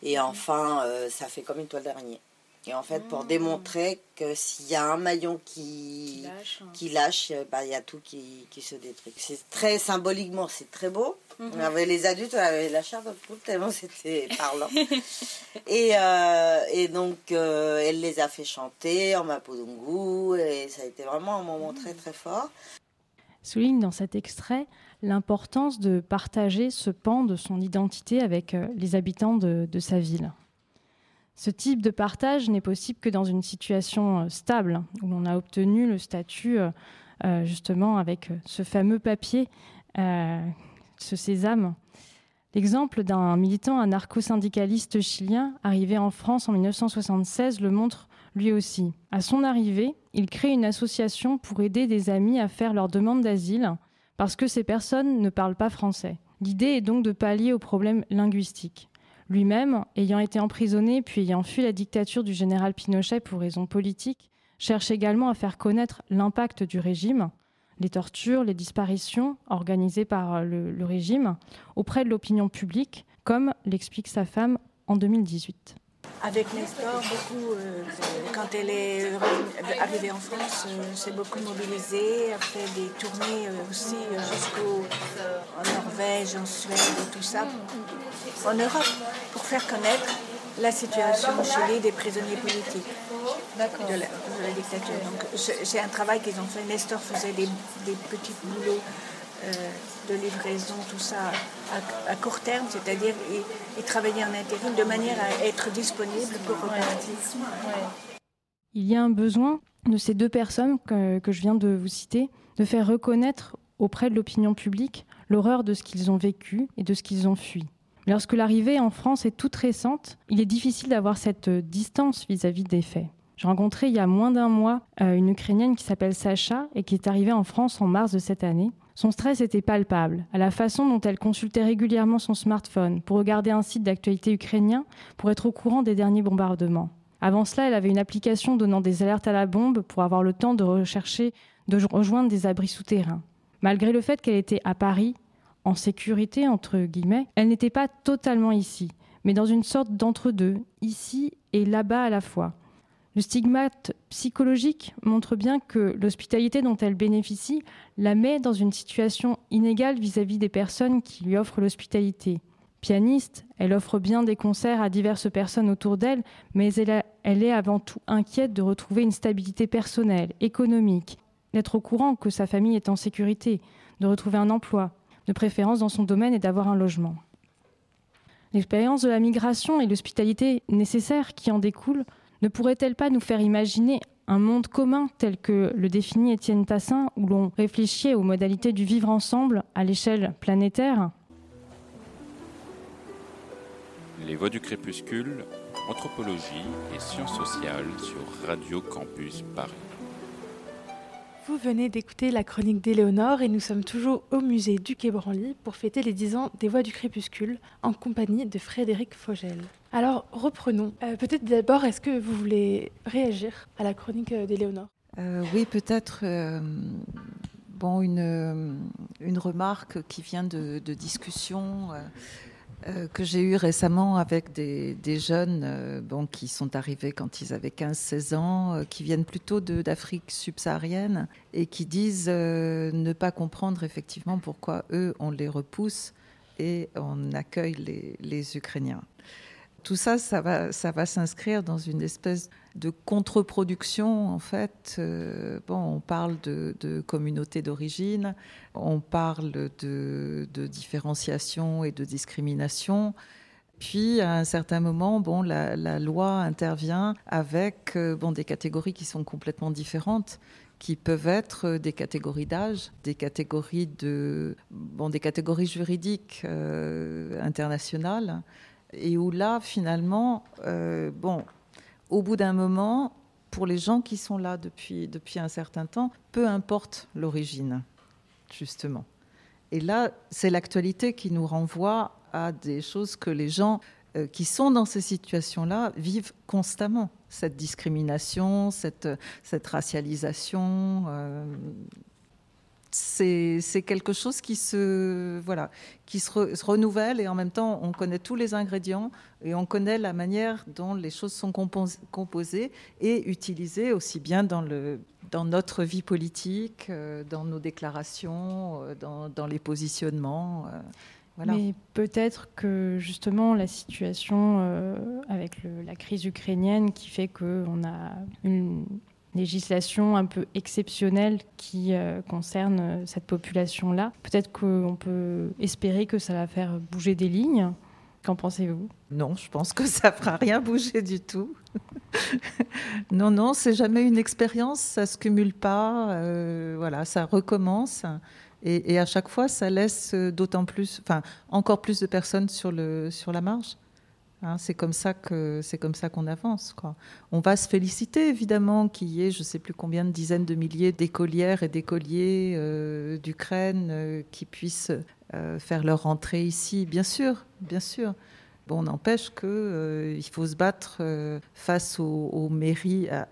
Et enfin, euh, ça fait comme une toile d'araignée. Et en fait, pour démontrer que s'il y a un maillon qui, qui lâche, hein. bah, il y a tout qui, qui se détruit. C'est très symboliquement, c'est très beau. Mhm. On avait les adultes, on avait la chair de poule tellement c'était parlant. et, euh, et donc, euh, elle les a fait chanter en Mapudungu et ça a été vraiment un moment très très fort. Souligne dans cet extrait l'importance de partager ce pan de son identité avec euh, les habitants de, de sa ville. Ce type de partage n'est possible que dans une situation euh, stable, où l'on a obtenu le statut euh, euh, justement avec ce fameux papier, ce sésame. L'exemple d'un militant anarcho-syndicaliste chilien arrivé en France en 1976 le montre lui aussi. À son arrivée, il crée une association pour aider des amis à faire leur demande d'asile parce que ces personnes ne parlent pas français. L'idée est donc de pallier aux problèmes linguistiques. Lui-même, ayant été emprisonné puis ayant fui la dictature du général Pinochet pour raisons politiques, cherche également à faire connaître l'impact du régime, les tortures, les disparitions organisées par le, régime auprès de l'opinion publique, comme l'explique sa femme en 2018. Avec Nestor, beaucoup, euh, quand elle est arrivée en France, euh, s'est beaucoup mobilisée, a fait des tournées euh, aussi jusqu'au en Norvège, en Suède et tout ça, en Europe, pour faire connaître la situation chez des prisonniers politiques de la, de la dictature. Donc c'est un travail qu'ils ont fait. Nestor faisait des, des petits boulots euh, de livraison, tout ça à, court terme, c'est-à-dire et, travailler en intérim de manière à être disponible pour repartir. Il y a un besoin de ces deux personnes que, que je viens de vous citer de faire reconnaître auprès de l'opinion publique l'horreur de ce qu'ils ont vécu et de ce qu'ils ont fui. Lorsque l'arrivée en France est toute récente, il est difficile d'avoir cette distance vis-à-vis des faits. J'ai rencontré il y a moins d'un mois euh, une Ukrainienne qui s'appelle Sacha et qui est arrivée en France en mars de cette année. Son stress était palpable, à la façon dont elle consultait régulièrement son smartphone pour regarder un site d'actualité ukrainien pour être au courant des derniers bombardements. Avant cela, elle avait une application donnant des alertes à la bombe pour avoir le temps de rechercher, de rejoindre des abris souterrains. Malgré le fait qu'elle était à Paris, en sécurité, entre guillemets, elle n'était pas totalement ici, mais dans une sorte d'entre-deux, ici et là-bas à la fois. Le stigmate psychologique montre bien que l'hospitalité dont elle bénéficie la met dans une situation inégale vis-à-vis des personnes qui lui offrent l'hospitalité. Pianiste, elle offre bien des concerts à diverses personnes autour d'elle, mais elle, elle, est avant tout inquiète de retrouver une stabilité personnelle, économique, d'être au courant que sa famille est en sécurité, de retrouver un emploi, de préférence dans son domaine et d'avoir un logement. L'expérience de la migration et l'hospitalité nécessaire qui en découle ne pourrait-elle pas nous faire imaginer un monde commun tel que le définit Étienne Tassin, où l'on réfléchit aux modalités du vivre ensemble à l'échelle planétaire? Les Voix du crépuscule, anthropologie et sciences sociales sur Radio Campus Paris. Vous venez d'écouter la chronique d'Éléonore et nous sommes toujours au musée du Quai Branly pour fêter les 10 ans des Voix du Crépuscule en compagnie de Frédéric Fogel. Alors reprenons. Euh, peut-être d'abord, est-ce que vous voulez réagir à la chronique d'Éléonore? Euh, Oui, peut-être. Euh, une, remarque qui vient de discussion. Euh, que j'ai eu récemment avec des, jeunes euh, qui sont arrivés quand ils avaient 15-16 ans, euh, qui viennent plutôt d'Afrique subsaharienne et qui disent ne pas comprendre effectivement pourquoi eux, on les repousse et on accueille les Ukrainiens tout ça, ça va, s'inscrire dans une espèce de contre-production, en fait. Euh, bon, on parle de, communauté d'origine, on parle de, différenciation et de discrimination. Puis, à un certain moment, bon, la, loi intervient avec euh, bon, des catégories qui sont complètement différentes qui peuvent être des catégories d'âge, des catégories de bon, des catégories juridiques euh, internationales, et où là, finalement, euh, bon, au bout d'un moment, pour les gens qui sont là depuis, depuis un certain temps, peu importe l'origine, justement. Et là, c'est l'actualité qui nous renvoie à des choses que les gens euh, qui sont dans ces situations-là vivent constamment. Cette discrimination, cette, cette racialisation, euh, c'est quelque chose qui se, voilà, qui se, renouvelle et en même temps, on connaît tous les ingrédients et on connaît la manière dont les choses sont composées et utilisées aussi bien dans, le, dans notre vie politique, euh, dans nos déclarations, euh, dans, les positionnements. Euh, voilà. Mais peut-être que justement la situation avec la crise ukrainienne qui fait qu'on a une législation un peu exceptionnelle qui euh, concerne euh, cette population-là. Peut-être qu'on peut espérer que ça va faire bouger des lignes. Qu'en pensez-vous? Non, je pense que ça fera rien bouger du tout. non, non, c'est jamais une expérience, ça se cumule pas. Euh, voilà, ça recommence. Et, et, à chaque fois, ça laisse d'autant plus, enfin, encore plus de personnes sur, le, sur la marge. Hein, c'est comme ça que c'est comme ça qu'on avance. Quoi. On va se féliciter évidemment qu'il y ait je ne sais plus combien de dizaines de milliers d'écolières et d'écoliers euh, d'Ukraine euh, qui puissent euh, faire leur rentrée ici. Bien sûr, bien sûr. Bon, n'empêche qu'il euh, faut se battre face aux, mairies, à,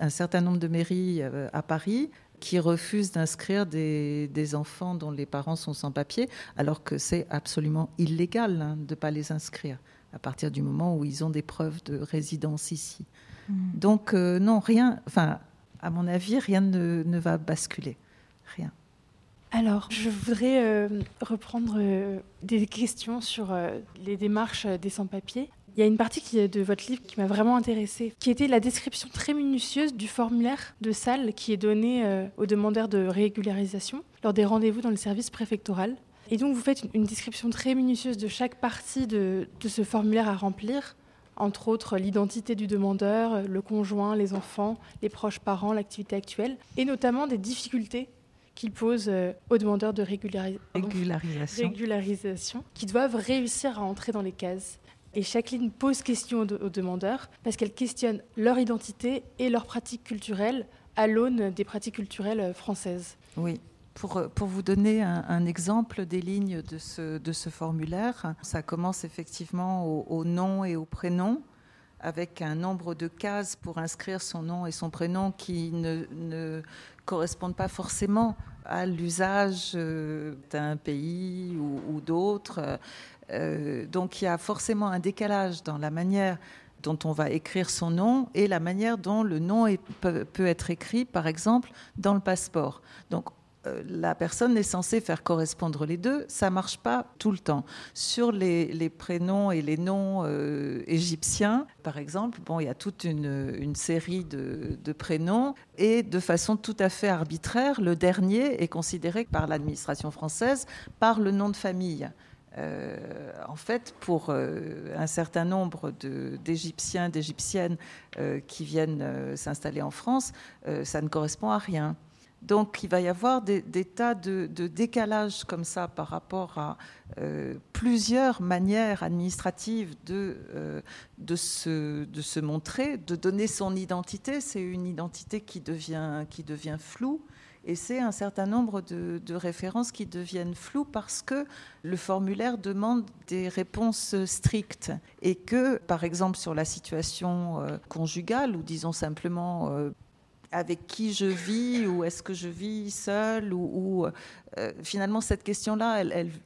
un certain nombre de mairies à Paris qui refusent d'inscrire des, des, enfants dont les parents sont sans papier, alors que c'est absolument illégal hein, de ne pas les inscrire à partir du moment où ils ont des preuves de résidence ici. Mmh. Donc euh, non, rien, enfin, à mon avis, rien ne, ne va basculer. Rien. Alors, je voudrais euh, reprendre euh, des questions sur euh, les démarches des sans-papiers. Il y a une partie qui est de votre livre qui m'a vraiment intéressée, qui était la description très minutieuse du formulaire de salle qui est donné aux demandeurs de régularisation lors des rendez-vous dans le service préfectoral. Et donc, vous faites une, description très minutieuse de chaque partie de, de ce formulaire à remplir, entre autres l'identité du demandeur, le conjoint, les enfants, les proches parents, l'activité actuelle, et notamment des difficultés qu'il pose euh, aux demandeurs de régulari- Régularisation. régularisation, qui doivent réussir à entrer dans les cases. Et Jacqueline pose question aux, aux demandeurs parce qu'elle questionne leur identité et leurs pratiques culturelles à l'aune des pratiques culturelles euh, françaises. Oui. Pour, euh, pour vous donner un, exemple des lignes de ce, formulaire, ça commence effectivement au, nom et au prénom, avec un nombre de cases pour inscrire son nom et son prénom qui ne, correspondent pas forcément à l'usage euh, d'un pays ou, ou d'autres. Euh, donc il y a forcément un décalage dans la manière dont on va écrire son nom et la manière dont le nom peut, peut être écrit, par exemple, dans le passeport. Donc la personne est censée faire correspondre les deux, ça marche pas tout le temps. Sur les, prénoms et les noms euh, égyptiens, par exemple, bon, il y a toute une, série de, prénoms et de façon tout à fait arbitraire, le dernier est considéré par l'administration française par le nom de famille. Euh, en fait, pour euh, un certain nombre d'Égyptiens, d'Égyptiennes euh, qui viennent euh, s'installer en France, euh, ça ne correspond à rien. Donc, il va y avoir des, tas de, décalages comme ça par rapport à euh, plusieurs manières administratives de, euh, de, se, montrer, de donner son identité. C'est une identité qui devient, floue. Et c'est un certain nombre de, références qui deviennent floues parce que le formulaire demande des réponses strictes. Et que, par exemple, sur la situation euh, conjugale, ou disons simplement avec qui je vis, ou est-ce que je vis seule, ou, euh, finalement cette question-là,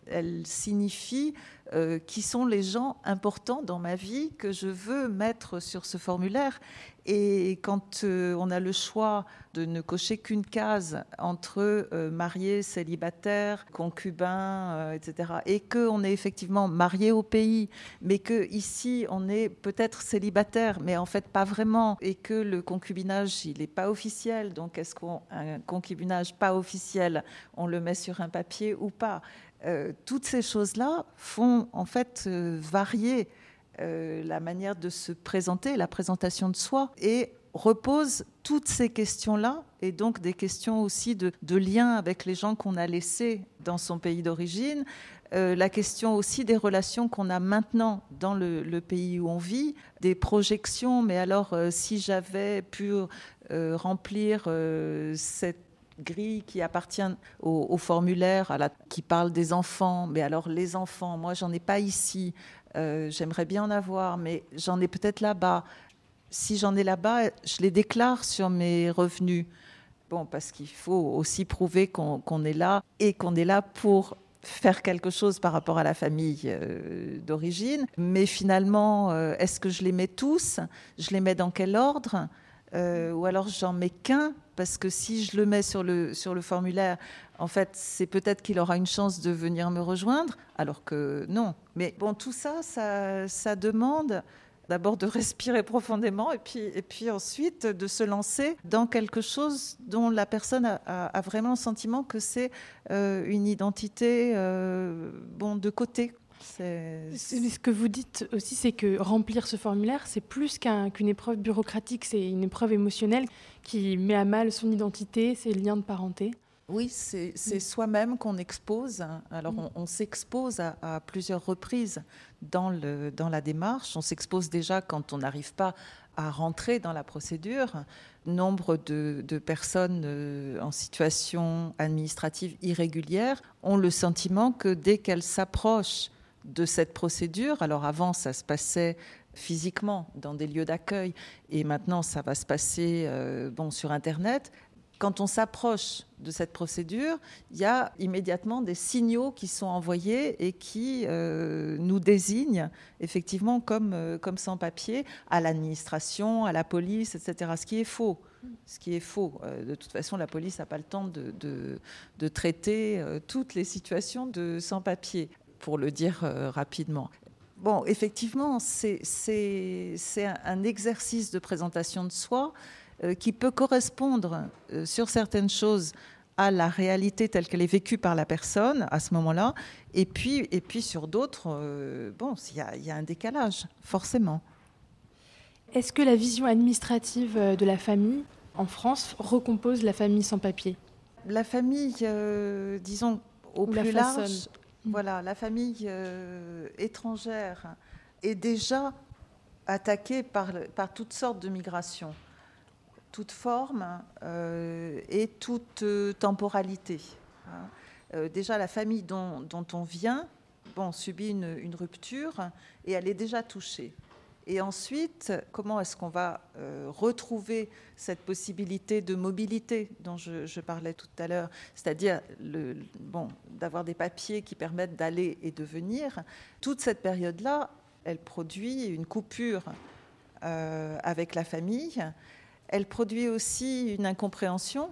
elle signifie euh, qui sont les gens importants dans ma vie que je veux mettre sur ce formulaire. Et quand euh, on a le choix de ne cocher qu'une case entre euh, marié, célibataire, concubin, etc., et qu'on est effectivement marié au pays, mais que ici on est peut-être célibataire, mais en fait pas vraiment, et que le concubinage il n'est pas officiel, donc est-ce qu'un concubinage pas officiel, on le met sur un papier ou pas? Euh, Toutes ces choses-là font en fait euh, varier euh, la manière de se présenter, la présentation de soi, et repose toutes ces questions-là, et donc des questions aussi de, de lien avec les gens qu'on a laissés dans son pays d'origine, la question aussi des relations qu'on a maintenant dans le, le pays où on vit, des projections, mais alors si j'avais pu remplir cette grille qui appartient au, formulaire qui parle des enfants, mais alors les enfants, moi j'en ai pas ici, euh, j'aimerais bien en avoir, mais j'en ai peut-être là-bas. Si j'en ai là-bas, je les déclare sur mes revenus. Bon, parce qu'il faut aussi prouver qu'on est là et qu'on est là pour faire quelque chose par rapport à la famille euh, d'origine. Mais finalement, euh, est-ce que je les mets tous? Je les mets dans quel ordre? Ou alors j'en mets qu'un Parce que si je le mets sur le, sur le formulaire, en fait, c'est peut-être qu'il aura une chance de venir me rejoindre, alors que non. Mais bon, tout ça, ça, demande d'abord de respirer profondément et puis, et puis ensuite de se lancer dans quelque chose dont la personne a vraiment le sentiment que c'est euh, une identité euh, bon, de côté. C'est- Ce que vous dites aussi, c'est que remplir ce formulaire, c'est plus qu'un- qu'une épreuve bureaucratique, c'est une épreuve émotionnelle qui met à mal son identité, ses liens de parenté. Oui, c'est c'est soi-même qu'on expose. Alors, Mm. on, on s'expose à, à plusieurs reprises dans, le, dans la démarche. On s'expose déjà quand on n'arrive pas à rentrer dans la procédure. Nombre de, de personnes euh, en situation administrative irrégulière ont le sentiment que dès qu'elles s'approchent de cette procédure, alors avant, ça se passait physiquement dans des lieux d'accueil et maintenant ça va se passer euh, bon sur internet quand on s'approche de cette procédure, il y a immédiatement des signaux qui sont envoyés et qui euh, nous désignent effectivement comme, euh, comme sans-papier à l'administration, à la police, etc. Ce qui est faux. Ce qui est faux. De toute façon, la police n'a pas le temps de, de- de traiter toutes les situations de sans-papier, pour le dire euh, rapidement. Bon, effectivement, c'est c'est- c'est un, un exercice de présentation de soi euh, qui peut correspondre euh, sur certaines choses à la réalité telle qu'elle est vécue par la personne à ce moment-là, et puis, et puis sur d'autres, euh, bon, il y, a- il y a un décalage, forcément. Est-ce que la vision administrative de la famille en France recompose la famille sans papier? La famille, euh, disons, au Ou plus large, voilà, la famille euh, étrangère est déjà attaquée par, toutes sortes de migrations, toute forme euh, et toute euh, temporalité. hein. Euh, déjà, la famille dont, on vient subit une rupture et elle est déjà touchée. Et ensuite, comment est-ce qu'on va euh, retrouver cette possibilité de mobilité dont je, parlais tout à l'heure, c'est-à-dire bon, d'avoir des papiers qui permettent d'aller et de venir Toute cette période-là, elle produit une coupure euh, avec la famille. Elle produit aussi une incompréhension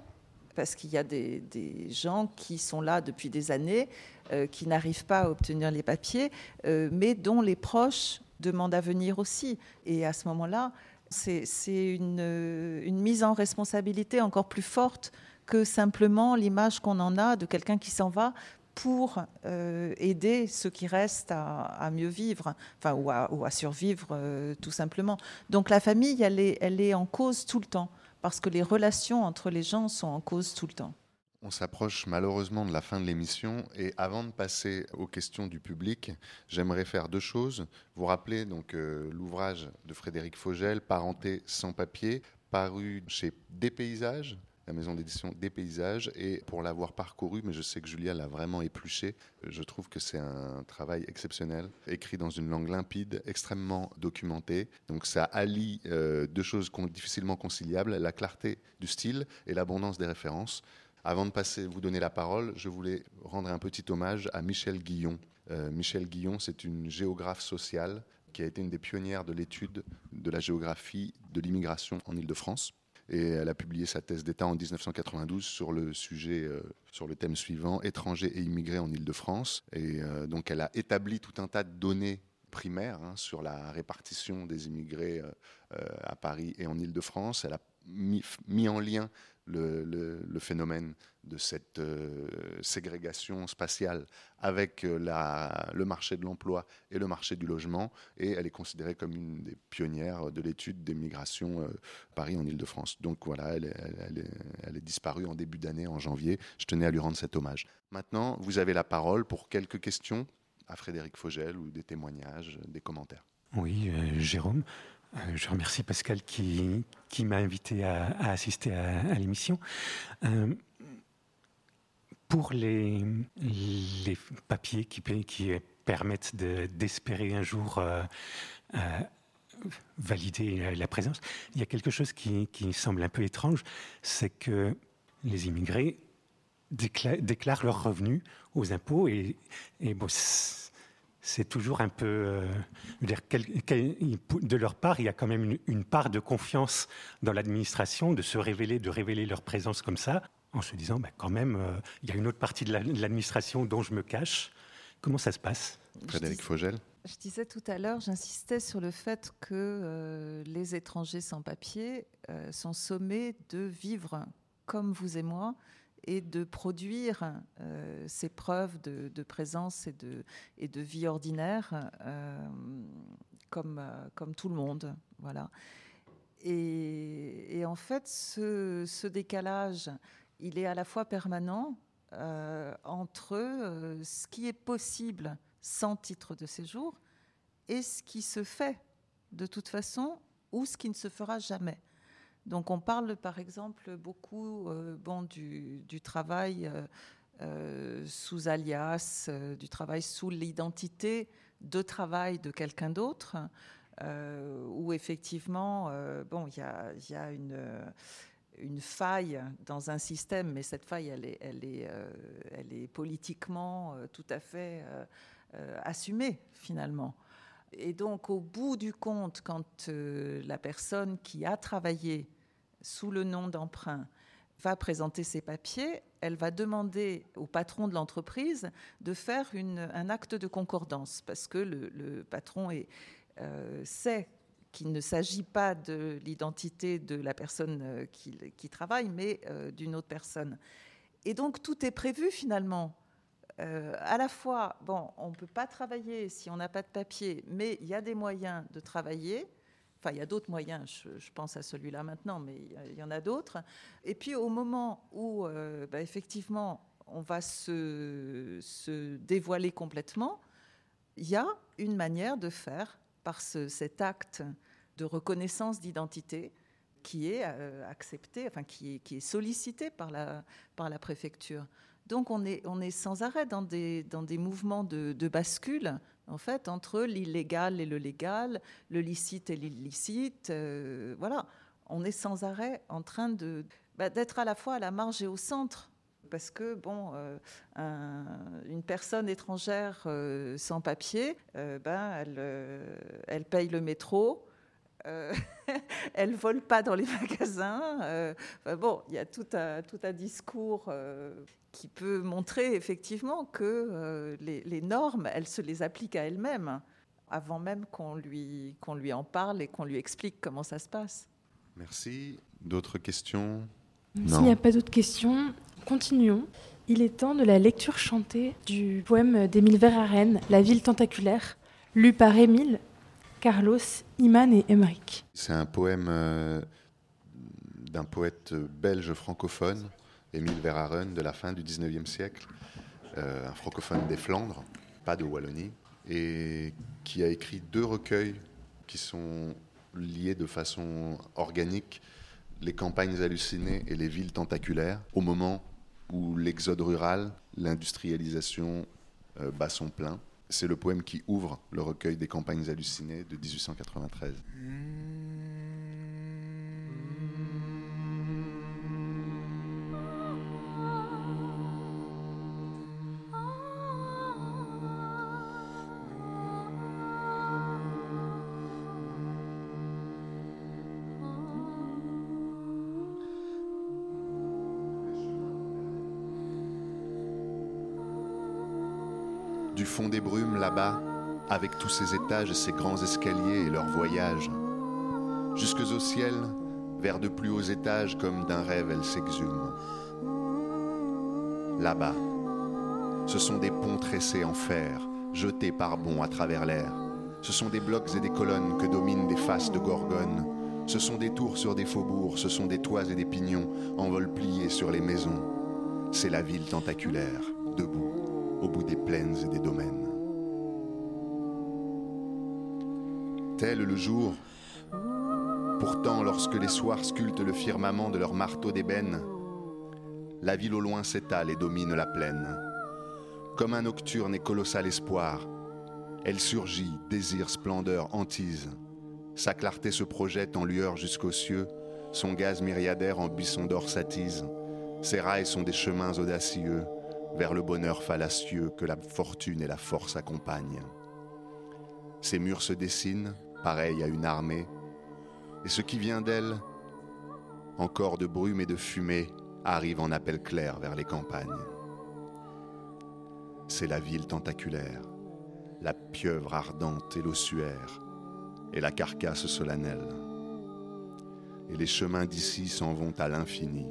parce qu'il y a des, gens qui sont là depuis des années, euh, qui n'arrivent pas à obtenir les papiers, mais dont les proches demandent à venir aussi. Et à ce moment-là, c'est une, mise en responsabilité encore plus forte que simplement l'image qu'on en a de quelqu'un qui s'en va pour euh, aider ceux qui restent à, mieux vivre, enfin, ou, à, survivre euh, tout simplement. Donc la famille, elle est en cause tout le temps, parce que les relations entre les gens sont en cause tout le temps. On s'approche malheureusement de la fin de l'émission et avant de passer aux questions du public, j'aimerais faire deux choses. Vous rappeler donc euh, l'ouvrage de Frédéric Fogel, Parenté sans papier, paru chez Des Paysages, la maison d'édition Des Paysages. Et pour l'avoir parcouru, mais je sais que Julia l'a vraiment épluché, je trouve que c'est un travail exceptionnel, écrit dans une langue limpide, extrêmement documentée. Donc ça allie euh, deux choses difficilement conciliables, la clarté du style et l'abondance des références. Avant de passer, vous donner la parole, je voulais rendre un petit hommage à Michel Guillon. Euh, Michel Guillon, c'est une géographe sociale qui a été une des pionnières de l'étude de la géographie de l'immigration en Île-de-France. Et elle a publié sa thèse d'État en 1992 sur le sujet, euh, sur le thème suivant, étrangers et immigrés en Île-de-France. Et euh, donc elle a établi tout un tas de données primaires hein, sur la répartition des immigrés euh, à Paris et en Île-de-France. Elle a mis en lien le, phénomène de cette euh, ségrégation spatiale avec euh, le marché de l'emploi et le marché du logement. Et elle est considérée comme une des pionnières de l'étude des migrations euh, Paris en Ile-de-France. Donc voilà, elle est, disparue en début d'année, en janvier. Je tenais à lui rendre cet hommage. Maintenant, vous avez la parole pour quelques questions à Frédéric Fogel ou des témoignages, des commentaires. Oui, Jérôme. Euh, je remercie Pascal qui, m'a invité à, assister à, l'émission. Euh, pour les, papiers qui, permettent de- d'espérer un jour euh, valider la- présence, il y a quelque chose qui, qui semble un peu étrange, c'est que les immigrés décla- déclarent leurs revenus aux impôts et, c'est toujours un peu. euh, je veux dire, quel- quel- de leur part, il y a quand même une, une part de confiance dans l'administration, de se révéler, de révéler leur présence comme ça, en se disant, bah, quand même, euh, il y a une autre partie de la- de l'administration dont je me cache. Comment ça se passe? Frédéric Fogel Je disais tout à l'heure, j'insistais sur le fait que euh, les étrangers sans papier euh, sont sommés de vivre comme vous et moi et de produire euh, ces preuves de, présence et de, vie ordinaire euh, comme, euh, comme tout le monde. Voilà. Et, en fait, ce, décalage, il est à la fois permanent entre ce qui est possible sans titre de séjour et ce qui se fait de toute façon ou ce qui ne se fera jamais. Donc on parle par exemple beaucoup euh, du, travail euh, euh, sous alias, du travail sous l'identité de travail de quelqu'un d'autre, où effectivement, bon, il y a, une, faille dans un système, mais cette faille, elle est, politiquement tout à fait assumée finalement. Et donc, au bout du compte, quand la personne qui a travaillé sous le nom d'emprunt va présenter ses papiers, elle va demander au patron de l'entreprise de faire un acte de concordance, parce que le, patron euh, sait qu'il ne s'agit pas de l'identité de la personne euh, qui, travaille, mais euh, d'une autre personne. Et donc, tout est prévu finalement. À la fois, bon, on ne peut pas travailler si on n'a pas de papier, mais il y a des moyens de travailler. Enfin, il y a d'autres moyens, je, pense à celui-là maintenant, mais il y en a d'autres. Et puis au moment où, euh, bah, effectivement, on va se, dévoiler complètement, il y a une manière de faire par cet acte de reconnaissance d'identité qui est euh, enfin qui est, qui sollicité par la, préfecture. Donc on est, sans arrêt dans des mouvements de, bascule, en fait, entre l'illégal et le légal, le licite et l'illicite. Euh, voilà, on est sans arrêt en train bah, d'être à la fois à la marge et au centre. Parce que, bon, euh, une personne étrangère euh, sans papier, ben, elle, elle paye le métro, euh, elle vole pas dans les magasins. bon, il y a tout un, tout un discours qui peut montrer effectivement que euh, les, normes, elles se les appliquent à elles-mêmes, avant même qu'on lui, qu'on lui en parle et qu'on lui explique comment ça se passe. Merci. D'autres questions? S'il n'y a pas d'autres questions, continuons. Il est temps de la lecture chantée du poème d'Émile Verhaeren, La ville tentaculaire, lu par Émile, Carlos, Iman et Emmerich. C'est un poème euh, d'un poète belge francophone Émile Verhaeren de la fin du 19e siècle, euh, un francophone des Flandres, pas de Wallonie, et qui a écrit deux recueils qui sont liés de façon organique, les campagnes hallucinées et les villes tentaculaires, au moment où l'exode rural, l'industrialisation euh, bat son plein. C'est le poème qui ouvre le recueil des campagnes hallucinées de 1893. Du fond des brumes là-bas, avec tous ces étages et ces grands escaliers et leurs voyages, jusque au ciel, vers de plus hauts étages comme d'un rêve elle s'exhume. Là-bas, ce sont des ponts tressés en fer, jetés par bonds à travers l'air. Ce sont des blocs et des colonnes que dominent des faces de gorgones. Ce sont des tours sur des faubourgs, ce sont des toits et des pignons en vol pliés sur les maisons. C'est la ville tentaculaire, debout au bout des plaines et des domaines. Tel le jour, pourtant lorsque les soirs sculptent le firmament de leurs marteaux d'ébène, la ville au loin s'étale et domine la plaine. Comme un nocturne et colossal espoir, elle surgit, désir, splendeur, hantise. Sa clarté se projette en lueur jusqu'aux cieux, son gaz myriadaire en buisson d'or s'attise. Ses rails sont des chemins audacieux, vers le bonheur fallacieux que la fortune et la force accompagnent. Ces murs se dessinent, pareils à une armée, et ce qui vient d'elle, encore de brume et de fumée, arrive en appel clair vers les campagnes. C'est la ville tentaculaire, la pieuvre ardente et l'ossuaire, et la carcasse solennelle. Et les chemins d'ici s'en vont à l'infini,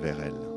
vers elle.